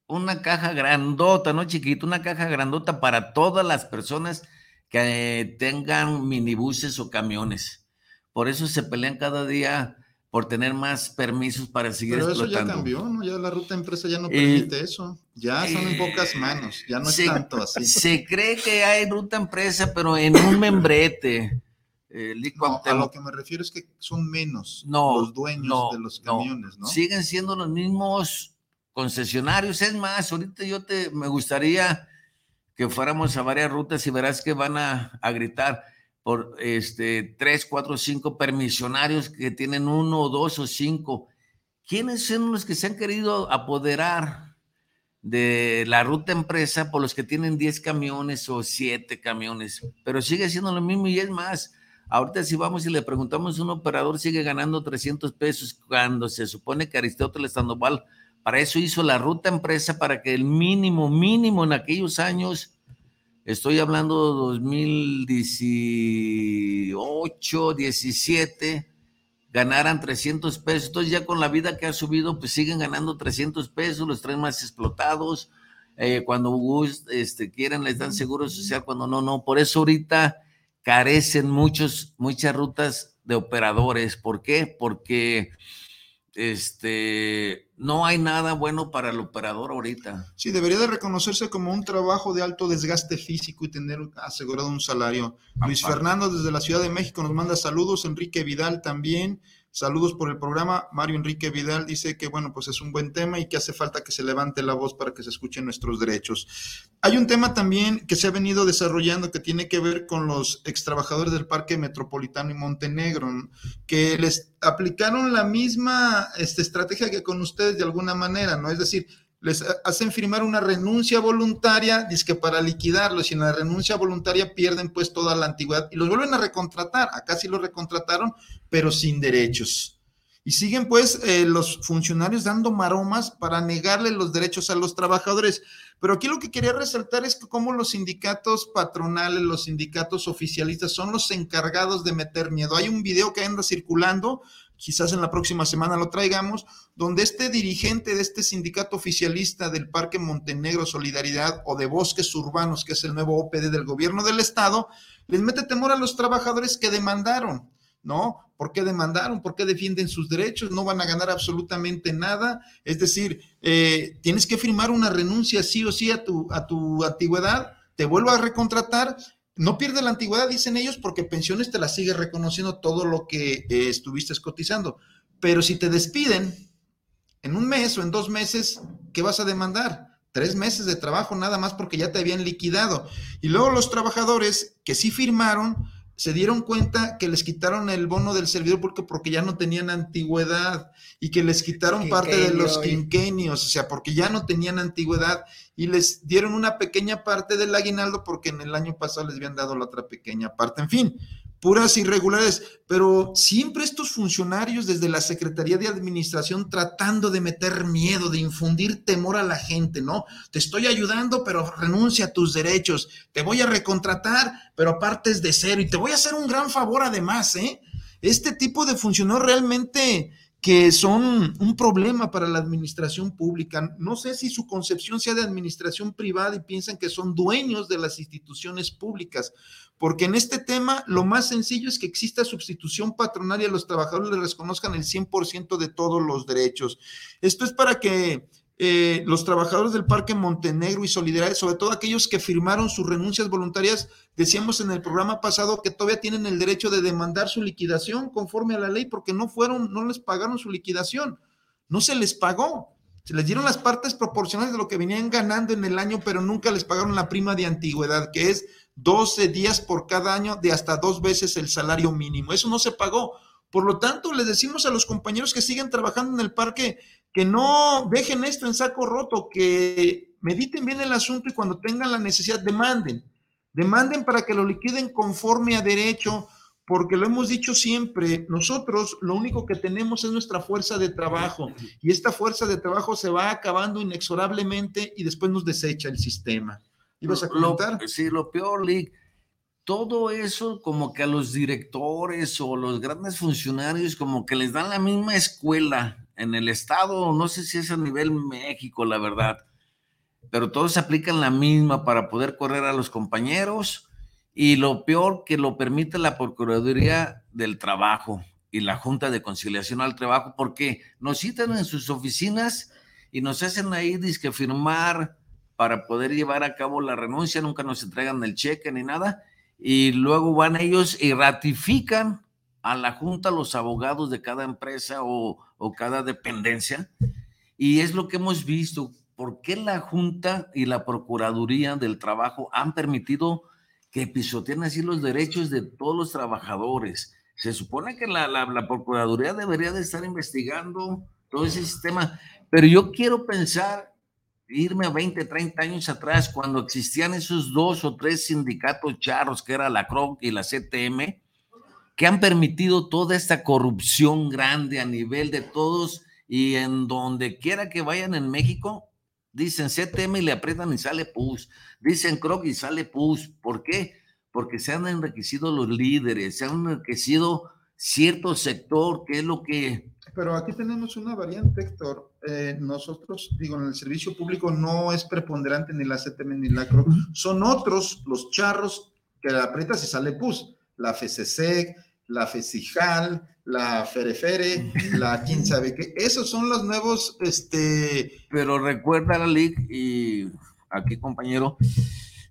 una caja grandota, no chiquita, una caja grandota para todas las personas que tengan minibuses o camiones. Por eso se pelean cada día por tener más permisos para seguir Pero eso ya cambió, ¿no? Ya la ruta empresa ya no eh, permite eso. Ya son en pocas manos, ya no es tanto así. Se cree que hay ruta empresa, pero en un membrete. Eh, a lo que me refiero es que son menos los dueños de los camiones, ¿no? Siguen siendo los mismos concesionarios. Es más, ahorita yo te me gustaría que fuéramos a varias rutas y verás que van a, gritar. por este, tres, cuatro, cinco permisionarios que tienen uno, dos o cinco. ¿Quiénes son los que se han querido apoderar de la ruta empresa por los que tienen 10 camiones o 7 camiones? Pero sigue siendo lo mismo y es más. Ahorita si vamos y le preguntamos un operador, sigue ganando 300 pesos cuando se supone que Aristóteles Sandoval para eso hizo la ruta empresa, para que el mínimo, mínimo en aquellos años Estoy hablando 2018, 17, ganaran 300 pesos. Entonces ya con la vida que ha subido, pues siguen ganando 300 pesos, los traen más explotados. Eh, cuando este, les dan seguro social, cuando no, no. Por eso ahorita carecen muchos, muchas rutas de operadores. ¿Por qué? Porque este, no hay nada bueno para el operador ahorita. Sí, debería de reconocerse como un trabajo de alto desgaste físico y tener asegurado un salario. Luis Fernando desde la Ciudad de México nos manda saludos, Enrique Vidal también. Saludos por el programa. Mario Enrique Vidal dice que, bueno, pues es un buen tema y que hace falta que se levante la voz para que se escuchen nuestros derechos. Hay un tema también que se ha venido desarrollando que tiene que ver con los ex trabajadores del Parque Metropolitano y Montenegro, que les aplicaron la misma este, estrategia que con ustedes de alguna manera, ¿no? Es decir, les hacen firmar una renuncia voluntaria, dice que para liquidarlos, y en la renuncia voluntaria pierden pues toda la antigüedad y los vuelven a recontratar. Acá sí los recontrataron, pero sin derechos. Y siguen pues eh, los funcionarios dando maromas para negarle los derechos a los trabajadores. Pero aquí lo que quería resaltar es que como los sindicatos patronales, los sindicatos oficialistas son los encargados de meter miedo. Hay un video que anda circulando quizás en la próxima semana lo traigamos, donde este dirigente de este sindicato oficialista del Parque Montenegro Solidaridad o de Bosques Urbanos, que es el nuevo OPD del gobierno del estado, les mete temor a los trabajadores que demandaron. ¿no? ¿Por qué demandaron? ¿Por qué defienden sus derechos? No van a ganar absolutamente nada. Es decir, eh, tienes que firmar una renuncia sí o sí a tu, a tu antigüedad, te vuelvo a recontratar no pierde la antigüedad, dicen ellos, porque pensiones te la sigue reconociendo todo lo que eh, estuviste cotizando. Pero si te despiden en un mes o en dos meses, ¿qué vas a demandar? Tres meses de trabajo nada más porque ya te habían liquidado. Y luego los trabajadores que sí firmaron, se dieron cuenta que les quitaron el bono del servidor porque, porque ya no tenían antigüedad y que les quitaron parte de los quinquenios, o sea, porque ya no tenían antigüedad y les dieron una pequeña parte del aguinaldo porque en el año pasado les habían dado la otra pequeña parte. En fin, puras irregulares, pero siempre estos funcionarios desde la Secretaría de Administración tratando de meter miedo, de infundir temor a la gente, ¿no? Te estoy ayudando, pero renuncia a tus derechos, te voy a recontratar, pero partes de cero y te voy a hacer un gran favor además, ¿eh? Este tipo de funcionarios realmente que son un problema para la administración pública. No sé si su concepción sea de administración privada y piensan que son dueños de las instituciones públicas, porque en este tema lo más sencillo es que exista sustitución patronal y a los trabajadores les reconozcan el 100% de todos los derechos. Esto es para que eh, los trabajadores del Parque Montenegro y Solidaridad, sobre todo aquellos que firmaron sus renuncias voluntarias, decíamos en el programa pasado que todavía tienen el derecho de demandar su liquidación conforme a la ley porque no fueron, no les pagaron su liquidación, no se les pagó. Se les dieron las partes proporcionales de lo que venían ganando en el año, pero nunca les pagaron la prima de antigüedad, que es 12 días por cada año de hasta dos veces el salario mínimo. Eso no se pagó. Por lo tanto, les decimos a los compañeros que siguen trabajando en el parque que no dejen esto en saco roto, que mediten bien el asunto y cuando tengan la necesidad demanden. Demanden para que lo liquiden conforme a derecho, porque lo hemos dicho siempre, nosotros lo único que tenemos es nuestra fuerza de trabajo y esta fuerza de trabajo se va acabando inexorablemente y después nos desecha el sistema. ¿Ibas a comentar? sí, lo peor, Lick, todo eso como que a los directores o los grandes funcionarios como que les dan la misma escuela en el estado, no sé si es a nivel México, la verdad, pero todos aplican la misma para poder correr a los compañeros y lo peor que lo permite la Procuraduría del Trabajo y la Junta de Conciliación al Trabajo, porque nos citan en sus oficinas y nos hacen ahí disque firmar para poder llevar a cabo la renuncia, nunca nos entregan el cheque ni nada, y luego van ellos y ratifican a la junta los abogados de cada empresa o, o cada dependencia. Y es lo que hemos visto. ¿Por qué la junta y la procuraduría del trabajo han permitido que pisotean así los derechos de todos los trabajadores. Se supone que la, la, la Procuraduría debería de estar investigando todo ese sistema, pero yo quiero pensar, irme a 20, 30 años atrás, cuando existían esos dos o tres sindicatos charros, que era la CROC y la CTM, que han permitido toda esta corrupción grande a nivel de todos y en donde quiera que vayan en México, dicen CTM y le aprietan y sale PUS, dicen CROC y sale PUS. ¿Por qué? Porque se han enriquecido los líderes, se han enriquecido cierto sector, que es lo que pero aquí tenemos una variante, Héctor. Eh, nosotros, digo, en el servicio público no es preponderante ni la CTM ni la CRO. Son otros los charros que la aprietas y sale PUS. La FCC, la FECIJAL, la Ferefere, la [LAUGHS] quién sabe qué. Esos son los nuevos, este... Pero recuerda, la LIC y aquí compañero,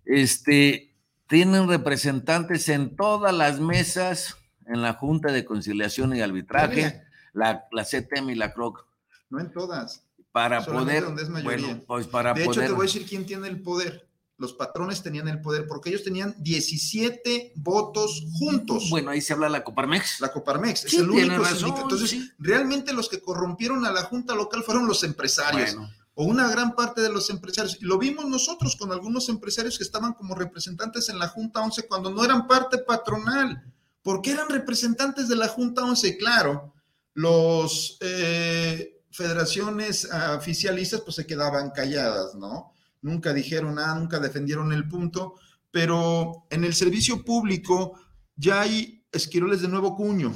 este, tienen representantes en todas las mesas en la Junta de Conciliación y Arbitraje la, la CTM y la CROC. No en todas. Para poder. Bueno, pues para de hecho, te voy a decir quién tiene el poder. Los patrones tenían el poder porque ellos tenían 17 votos juntos. Bueno, ahí se habla la Coparmex. La Coparmex es el único sindicato. Entonces, realmente los que corrompieron a la Junta Local fueron los empresarios. o una gran parte de los empresarios. Y lo vimos nosotros con algunos empresarios que estaban como representantes en la Junta 11 cuando no eran parte patronal. porque eran representantes de la Junta 11? Claro, los eh, federaciones oficialistas pues se quedaban calladas, ¿no? Nunca dijeron nada, nunca defendieron el punto, pero en el servicio público ya hay esquiroles de nuevo cuño.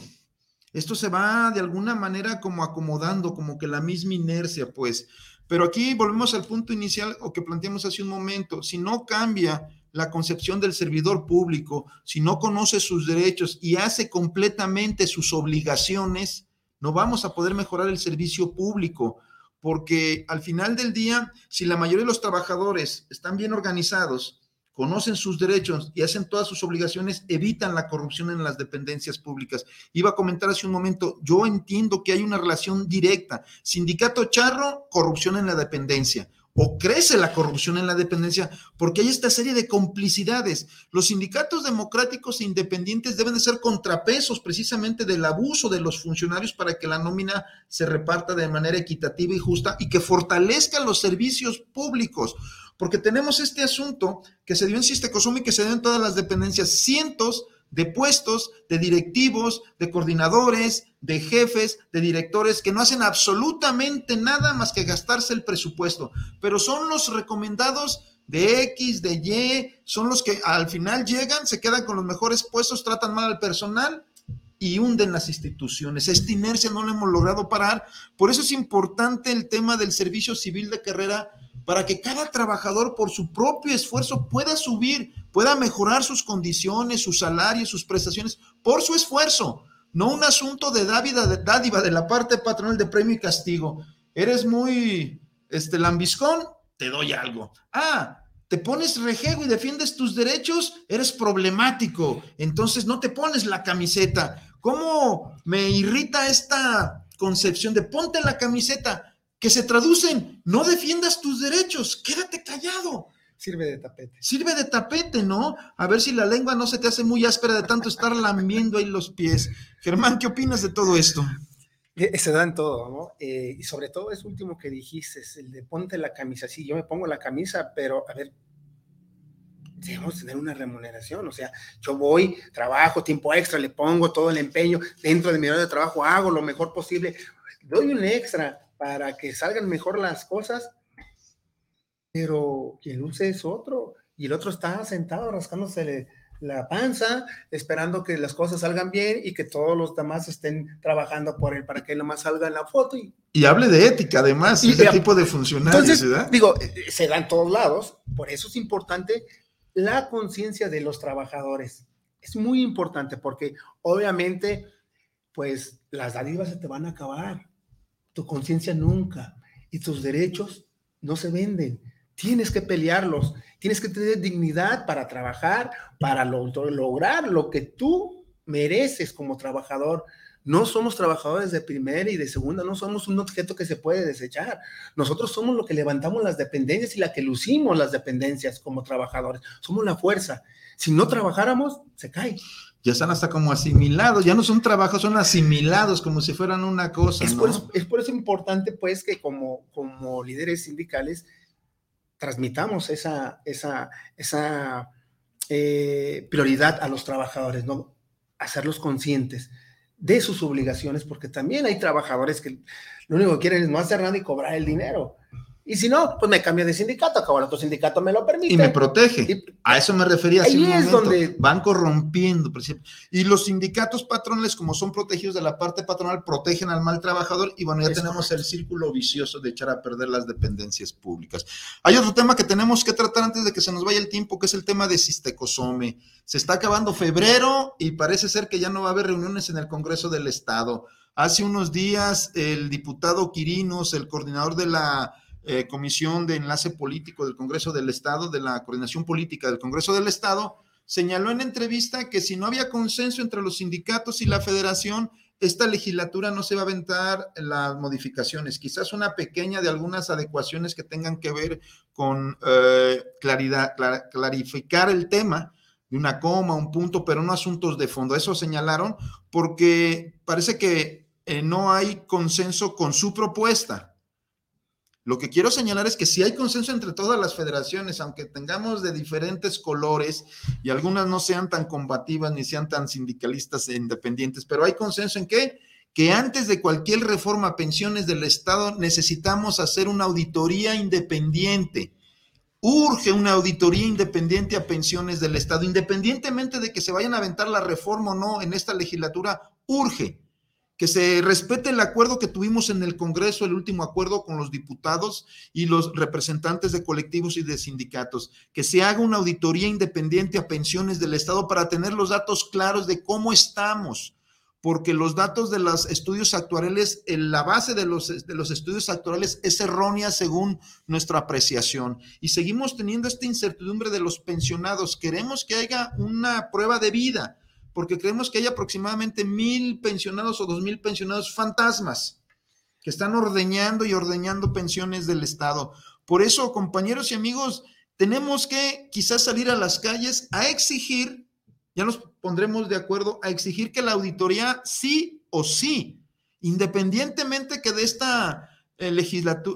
Esto se va de alguna manera como acomodando, como que la misma inercia, pues. Pero aquí volvemos al punto inicial o que planteamos hace un momento. Si no cambia la concepción del servidor público, si no conoce sus derechos y hace completamente sus obligaciones, no vamos a poder mejorar el servicio público, porque al final del día, si la mayoría de los trabajadores están bien organizados, conocen sus derechos y hacen todas sus obligaciones, evitan la corrupción en las dependencias públicas. Iba a comentar hace un momento, yo entiendo que hay una relación directa. Sindicato charro, corrupción en la dependencia o crece la corrupción en la dependencia porque hay esta serie de complicidades. Los sindicatos democráticos e independientes deben de ser contrapesos precisamente del abuso de los funcionarios para que la nómina se reparta de manera equitativa y justa y que fortalezca los servicios públicos. Porque tenemos este asunto que se dio en Sistecosum y que se dio en todas las dependencias, cientos de puestos, de directivos, de coordinadores, de jefes, de directores que no hacen absolutamente nada más que gastarse el presupuesto, pero son los recomendados de X, de Y, son los que al final llegan, se quedan con los mejores puestos, tratan mal al personal y hunden las instituciones. Esta inercia no la hemos logrado parar. Por eso es importante el tema del servicio civil de carrera para que cada trabajador por su propio esfuerzo pueda subir, pueda mejorar sus condiciones, sus salarios, sus prestaciones, por su esfuerzo, no un asunto de dádiva de, la parte patronal de premio y castigo. Eres muy este, lambiscón, te doy algo. Ah, te pones rejego y defiendes tus derechos, eres problemático, entonces no te pones la camiseta. ¿Cómo me irrita esta concepción de ponte la camiseta? Que se traducen, no defiendas tus derechos, quédate callado. Sirve de tapete. Sirve de tapete, ¿no? A ver si la lengua no se te hace muy áspera de tanto estar lamiendo ahí los pies. Germán, ¿qué opinas de todo esto? Eh, se da en todo, ¿no? Eh, y sobre todo es último que dijiste, el de ponte la camisa. Sí, yo me pongo la camisa, pero a ver, debemos tener una remuneración, o sea, yo voy, trabajo tiempo extra, le pongo todo el empeño, dentro de mi hora de trabajo hago lo mejor posible, doy un extra, para que salgan mejor las cosas, pero quien luce es otro, y el otro está sentado rascándose la panza, esperando que las cosas salgan bien y que todos los demás estén trabajando por él para que nomás salga en la foto. Y, y hable de ética, además, y, ese tipo de funcionarios, ¿verdad? Digo, eh, se da en todos lados, por eso es importante la conciencia de los trabajadores. Es muy importante porque obviamente, pues las dádivas se te van a acabar tu conciencia nunca y tus derechos no se venden. Tienes que pelearlos, tienes que tener dignidad para trabajar, para lograr lo que tú mereces como trabajador, No somos trabajadores de primera y de segunda, no somos un objeto que se puede desechar. Nosotros somos lo que levantamos las dependencias y la que lucimos las dependencias como trabajadores. Somos la fuerza. Si no trabajáramos, se cae. Ya están hasta como asimilados, ya no son trabajos, son asimilados como si fueran una cosa. Es, por, eso, es por eso importante, pues, que como, como líderes sindicales transmitamos esa, esa, esa eh, prioridad a los trabajadores, ¿no? Hacerlos conscientes de sus obligaciones, porque también hay trabajadores que lo único que quieren es no hacer nada y cobrar el dinero. Y si no, pues me cambio de sindicato, acabo el otro sindicato me lo permite. Y me protege. a eso me refería. Ahí es donde van corrompiendo. Y los sindicatos patronales, como son protegidos de la parte patronal, protegen al mal trabajador. Y bueno, ya tenemos el círculo vicioso de echar a perder las dependencias públicas. Hay otro tema que tenemos que tratar antes de que se nos vaya el tiempo, que es el tema de Sistecosome. Se está acabando febrero y parece ser que ya no va a haber reuniones en el Congreso del Estado. Hace unos días, el diputado Quirinos, el coordinador de la eh, Comisión de Enlace Político del Congreso del Estado, de la Coordinación Política del Congreso del Estado, señaló en entrevista que si no había consenso entre los sindicatos y la federación, esta legislatura no se va a aventar las modificaciones, quizás una pequeña de algunas adecuaciones que tengan que ver con eh, claridad, clarificar el tema de una coma, un punto, pero no asuntos de fondo. Eso señalaron porque parece que eh, no hay consenso con su propuesta. Lo que quiero señalar es que si hay consenso entre todas las federaciones, aunque tengamos de diferentes colores y algunas no sean tan combativas ni sean tan sindicalistas e independientes, pero hay consenso en qué? Que antes de cualquier reforma a pensiones del Estado necesitamos hacer una auditoría independiente. Urge una auditoría independiente a pensiones del Estado, independientemente de que se vayan a aventar la reforma o no en esta legislatura, urge que se respete el acuerdo que tuvimos en el Congreso, el último acuerdo con los diputados y los representantes de colectivos y de sindicatos, que se haga una auditoría independiente a pensiones del Estado para tener los datos claros de cómo estamos, porque los datos de los estudios actuariales, la base de los, de los estudios actuales es errónea según nuestra apreciación. Y seguimos teniendo esta incertidumbre de los pensionados. Queremos que haya una prueba de vida porque creemos que hay aproximadamente mil pensionados o dos mil pensionados fantasmas que están ordeñando y ordeñando pensiones del Estado. Por eso, compañeros y amigos, tenemos que quizás salir a las calles a exigir, ya nos pondremos de acuerdo, a exigir que la auditoría sí o sí, independientemente que de esta eh,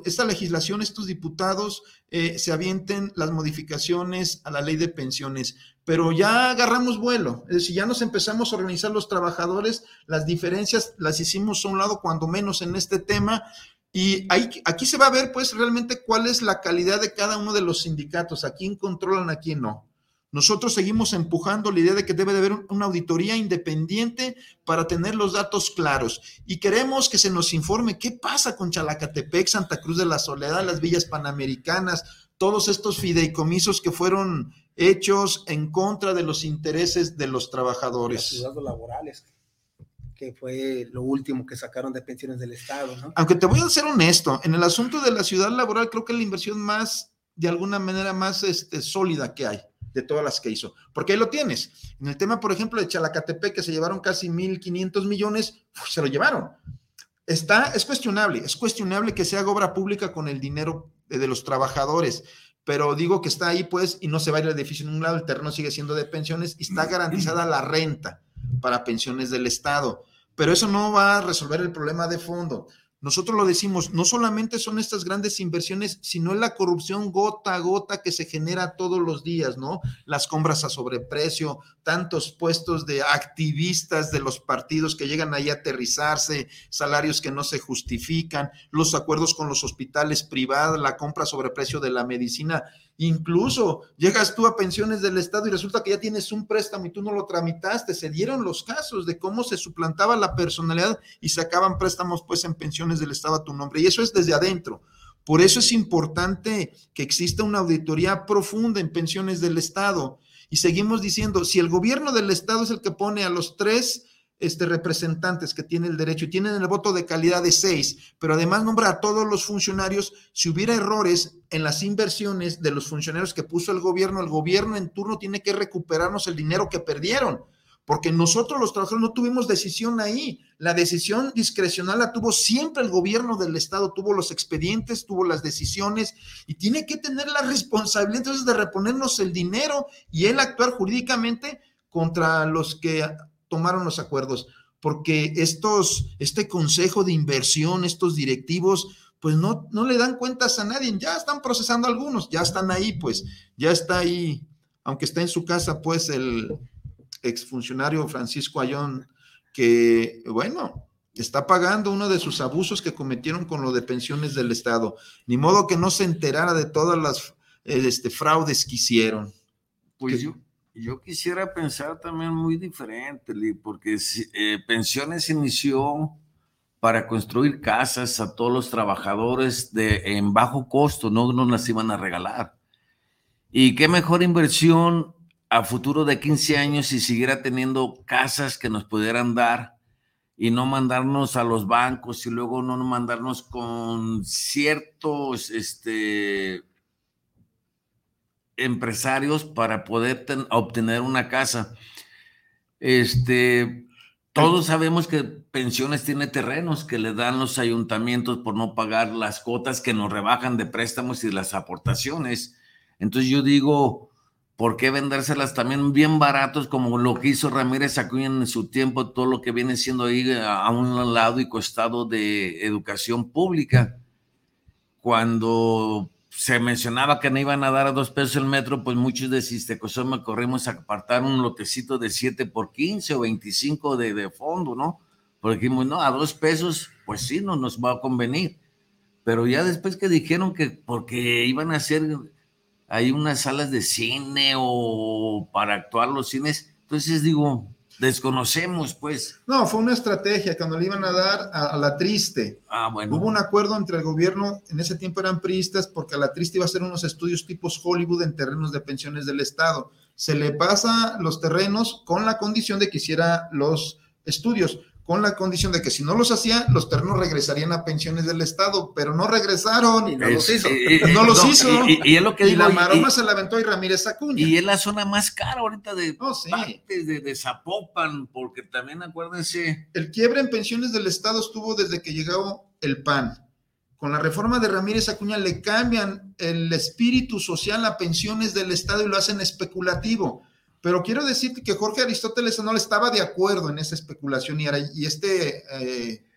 esta legislación, estos diputados eh, se avienten las modificaciones a la ley de pensiones, pero ya agarramos vuelo, es decir, ya nos empezamos a organizar los trabajadores, las diferencias las hicimos a un lado cuando menos en este tema. Y aquí se va a ver pues realmente cuál es la calidad de cada uno de los sindicatos, a quién controlan, a quién no. Nosotros seguimos empujando la idea de que debe de haber una auditoría independiente para tener los datos claros y queremos que se nos informe qué pasa con Chalacatepec, Santa Cruz de la Soledad, las villas panamericanas, todos estos fideicomisos que fueron hechos en contra de los intereses de los trabajadores. Las laborales que fue lo último que sacaron de pensiones del Estado. ¿no? Aunque te voy a ser honesto, en el asunto de la ciudad laboral creo que la inversión más, de alguna manera, más este, sólida que hay de todas las que hizo. Porque ahí lo tienes. En el tema, por ejemplo, de Chalacatepec, que se llevaron casi 1.500 millones, se lo llevaron. Está, es cuestionable, es cuestionable que se haga obra pública con el dinero de, los trabajadores, pero digo que está ahí, pues, y no se va a ir el edificio en un lado, el terreno sigue siendo de pensiones y está garantizada la renta para pensiones del Estado. Pero eso no va a resolver el problema de fondo. Nosotros lo decimos, no solamente son estas grandes inversiones, sino la corrupción gota a gota que se genera todos los días, ¿no? Las compras a sobreprecio, tantos puestos de activistas de los partidos que llegan ahí a aterrizarse, salarios que no se justifican, los acuerdos con los hospitales privados, la compra a sobreprecio de la medicina. Incluso llegas tú a pensiones del Estado y resulta que ya tienes un préstamo y tú no lo tramitaste. Se dieron los casos de cómo se suplantaba la personalidad y sacaban préstamos pues en pensiones del Estado a tu nombre. Y eso es desde adentro. Por eso es importante que exista una auditoría profunda en pensiones del Estado. Y seguimos diciendo, si el gobierno del Estado es el que pone a los tres este, representantes que tienen el derecho y tienen el voto de calidad de seis, pero además nombra a todos los funcionarios. Si hubiera errores en las inversiones de los funcionarios que puso el gobierno, el gobierno en turno tiene que recuperarnos el dinero que perdieron, porque nosotros los trabajadores no tuvimos decisión ahí. La decisión discrecional la tuvo siempre el gobierno del Estado, tuvo los expedientes, tuvo las decisiones y tiene que tener la responsabilidad entonces de reponernos el dinero y él actuar jurídicamente contra los que tomaron los acuerdos, porque estos, este consejo de inversión, estos directivos, pues no, no le dan cuentas a nadie, ya están procesando algunos, ya están ahí, pues, ya está ahí, aunque está en su casa, pues, el, exfuncionario Francisco Ayón, que, bueno, está pagando uno de sus abusos que cometieron con lo de pensiones del Estado. Ni modo que no se enterara de todas las este, fraudes que hicieron. Pues yo, yo quisiera pensar también muy diferente, porque eh, pensiones inició para construir casas a todos los trabajadores de, en bajo costo, no nos las iban a regalar. Y qué mejor inversión a futuro de 15 años si siguiera teniendo casas que nos pudieran dar y no mandarnos a los bancos y luego no mandarnos con ciertos este, empresarios para poder obtener una casa. Este, todos sabemos que pensiones tiene terrenos que le dan los ayuntamientos por no pagar las cuotas que nos rebajan de préstamos y las aportaciones. Entonces yo digo, ¿por qué vendérselas también bien baratos como lo que hizo Ramírez Acuña en su tiempo, todo lo que viene siendo ahí a un lado y costado de educación pública? Cuando se mencionaba que no iban a dar a dos pesos el metro, pues muchos de Sistecosoma corrimos a apartar un lotecito de 7 por 15 o 25 de, de fondo, ¿no? Porque dijimos, no, a dos pesos, pues sí, no nos va a convenir. Pero ya después que dijeron que porque iban a hacer hay unas salas de cine o para actuar los cines. Entonces digo, desconocemos, pues. No, fue una estrategia cuando le iban a dar a, la triste. Ah, bueno. Hubo un acuerdo entre el gobierno, en ese tiempo eran priistas, porque a la triste iba a hacer unos estudios tipos Hollywood en terrenos de pensiones del Estado. Se le pasa los terrenos con la condición de que hiciera los estudios con la condición de que si no los hacía, los terrenos regresarían a pensiones del Estado, pero no regresaron y no los hizo. no los hizo. Y, es lo que y la maroma se la aventó y Ramírez Acuña. Y es la zona más cara ahorita de, oh, de, de, Zapopan, porque también acuérdense. El quiebre en pensiones del Estado estuvo desde que llegó el PAN. Con la reforma de Ramírez Acuña le cambian el espíritu social a pensiones del Estado y lo hacen especulativo pero quiero decirte que Jorge Aristóteles no estaba de acuerdo en esa especulación y, y este eh,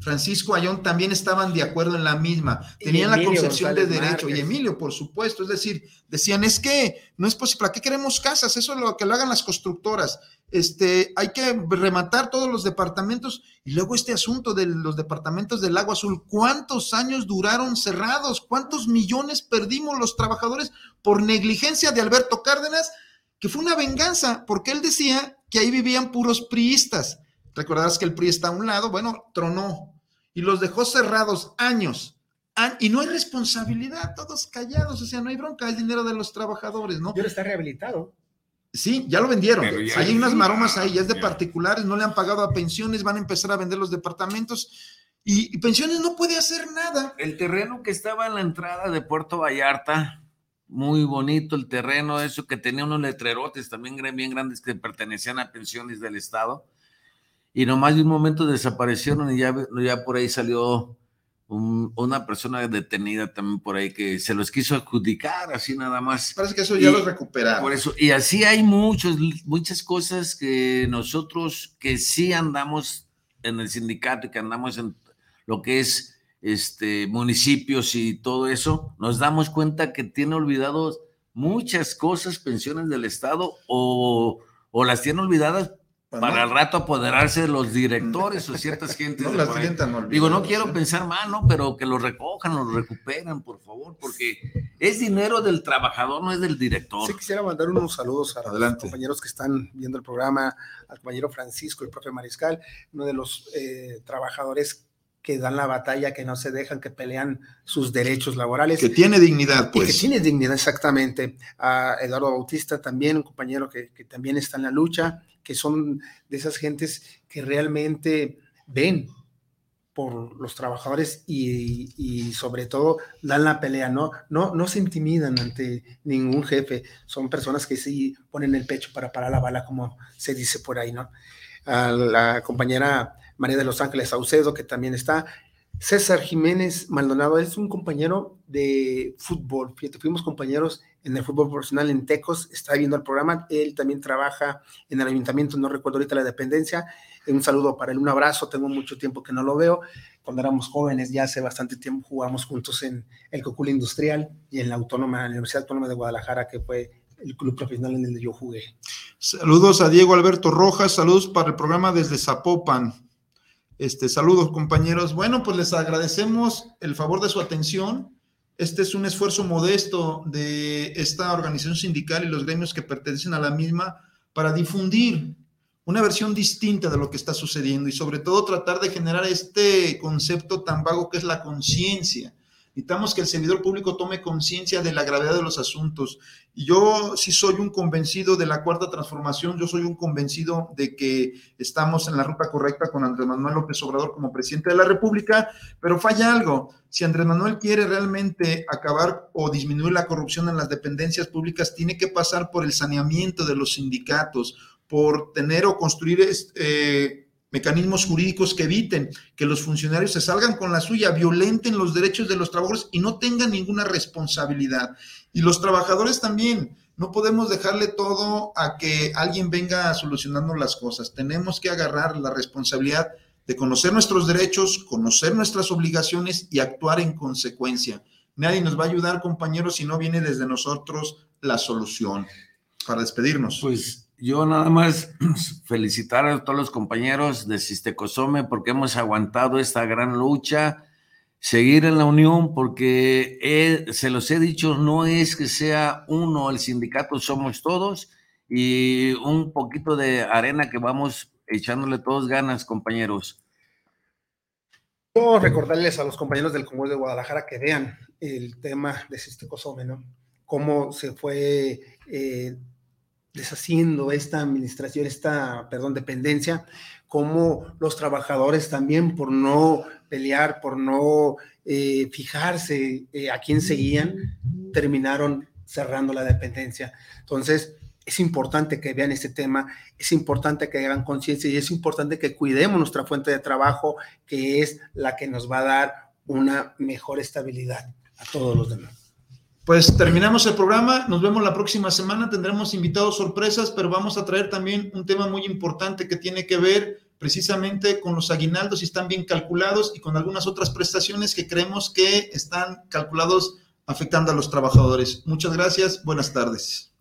Francisco Ayón también estaban de acuerdo en la misma. Tenían la concepción de derecho. Y Emilio, por supuesto. Es decir, decían, es que no es posible. ¿Para qué queremos casas? Eso es lo que lo hagan las constructoras. Este, hay que rematar todos los departamentos. Y luego este asunto de los departamentos del Agua Azul. ¿Cuántos años duraron cerrados? ¿Cuántos millones perdimos los trabajadores por negligencia de Alberto Cárdenas? Que fue una venganza, porque él decía que ahí vivían puros priistas. Recordarás que el PRI está a un lado, bueno, tronó y los dejó cerrados años. Y no hay responsabilidad, todos callados, o sea, no hay bronca, es dinero de los trabajadores, ¿no? Ahora está rehabilitado. Sí, ya lo vendieron. hay unas maromas ahí, ya es de particulares, no le han pagado a pensiones, van a empezar a vender los departamentos. Y, y, pensiones no puede hacer nada. El terreno que estaba en la entrada de Puerto Vallarta, muy bonito el terreno, eso que tenía unos letrerotes también bien grandes que pertenecían a pensiones del Estado. Y nomás de un momento desaparecieron y ya, ya por ahí salió una persona detenida también por ahí que se los quiso adjudicar, así nada más. Parece que eso ya lo recuperaron. Por eso, y así hay muchos, muchas cosas que nosotros que sí andamos en el sindicato y que andamos en lo que es este, municipios y todo eso, nos damos cuenta que tiene olvidados muchas cosas, pensiones del Estado, o, o las tiene olvidadas pues para el rato apoderarse de los directores o ciertas gentes. Digo, no quiero pensar mal, ¿no? Pero que lo recojan, lo recuperan, por favor, porque es dinero del trabajador, no es del director. Sí, quisiera mandar unos saludos a los compañeros que están viendo el programa, al compañero Francisco, el profe Mariscal, uno de los eh, trabajadores que dan la batalla, que no se dejan, que pelean sus derechos laborales. Que tiene dignidad, pues. que tiene dignidad, exactamente. A Eduardo Bautista también, un compañero que, que también está en la lucha, que son de esas gentes que realmente ven por los trabajadores y, sobre todo dan la pelea, ¿no? ¿no? No se intimidan ante ningún jefe, son personas que sí ponen el pecho para parar la bala, como se dice por ahí, ¿no? A la compañera María de los Ángeles Saucedo, que también está, César Jiménez Maldonado es un compañero de fútbol. Fíjate, fuimos compañeros en el fútbol profesional en Tecos, está viendo el programa. Él también trabaja en el ayuntamiento, no recuerdo ahorita la dependencia. Un saludo para él, un abrazo. Tengo mucho tiempo que no lo veo. Cuando éramos jóvenes, ya hace bastante tiempo jugamos juntos en el Cocul Industrial y en la Autónoma, la Universidad Autónoma de Guadalajara, que fue el club profesional en el que yo jugué. Saludos a Diego Alberto Rojas, saludos para el programa desde Zapopan. Este, saludos compañeros. Bueno, pues les agradecemos el favor de su atención. Este es un esfuerzo modesto de esta organización sindical y los gremios que pertenecen a la misma para difundir una versión distinta de lo que está sucediendo y sobre todo tratar de generar este concepto tan vago que es la conciencia Necesitamos que el servidor público tome conciencia de la gravedad de los asuntos. Yo sí soy un convencido de la cuarta transformación, yo soy un convencido de que estamos en la ruta correcta con Andrés Manuel López Obrador como presidente de la República, pero falla algo. Si Andrés Manuel quiere realmente acabar o disminuir la corrupción en las dependencias públicas, tiene que pasar por el saneamiento de los sindicatos, por tener o construir... Eh, mecanismos jurídicos que eviten que los funcionarios se salgan con la suya, violenten los derechos de los trabajadores y no tengan ninguna responsabilidad. Y los trabajadores también, no podemos dejarle todo a que alguien venga solucionando las cosas. Tenemos que agarrar la responsabilidad de conocer nuestros derechos, conocer nuestras obligaciones y actuar en consecuencia. Nadie nos va a ayudar, compañeros, si no viene desde nosotros la solución. Para despedirnos. Pues yo nada más [CLEARS THROAT] felicitar a todos los compañeros de Sistecosome porque hemos aguantado esta gran lucha, seguir en la unión porque se los he dicho, no es que sea uno, el sindicato somos todos y un poquito de arena que vamos echándole todos ganas, compañeros. Yo recordarles a los compañeros del Congreso de Guadalajara que vean el tema de Sistecosome, ¿no? Cómo se fue... Eh, deshaciendo esta administración, esta, perdón, dependencia, como los trabajadores también por no pelear, por no eh, fijarse eh, a quién seguían, terminaron cerrando la dependencia. Entonces, es importante que vean este tema, es importante que hagan conciencia y es importante que cuidemos nuestra fuente de trabajo, que es la que nos va a dar una mejor estabilidad a todos los demás. Pues terminamos el programa, nos vemos la próxima semana, tendremos invitados sorpresas, pero vamos a traer también un tema muy importante que tiene que ver precisamente con los aguinaldos, si están bien calculados y con algunas otras prestaciones que creemos que están calculados afectando a los trabajadores. Muchas gracias, buenas tardes.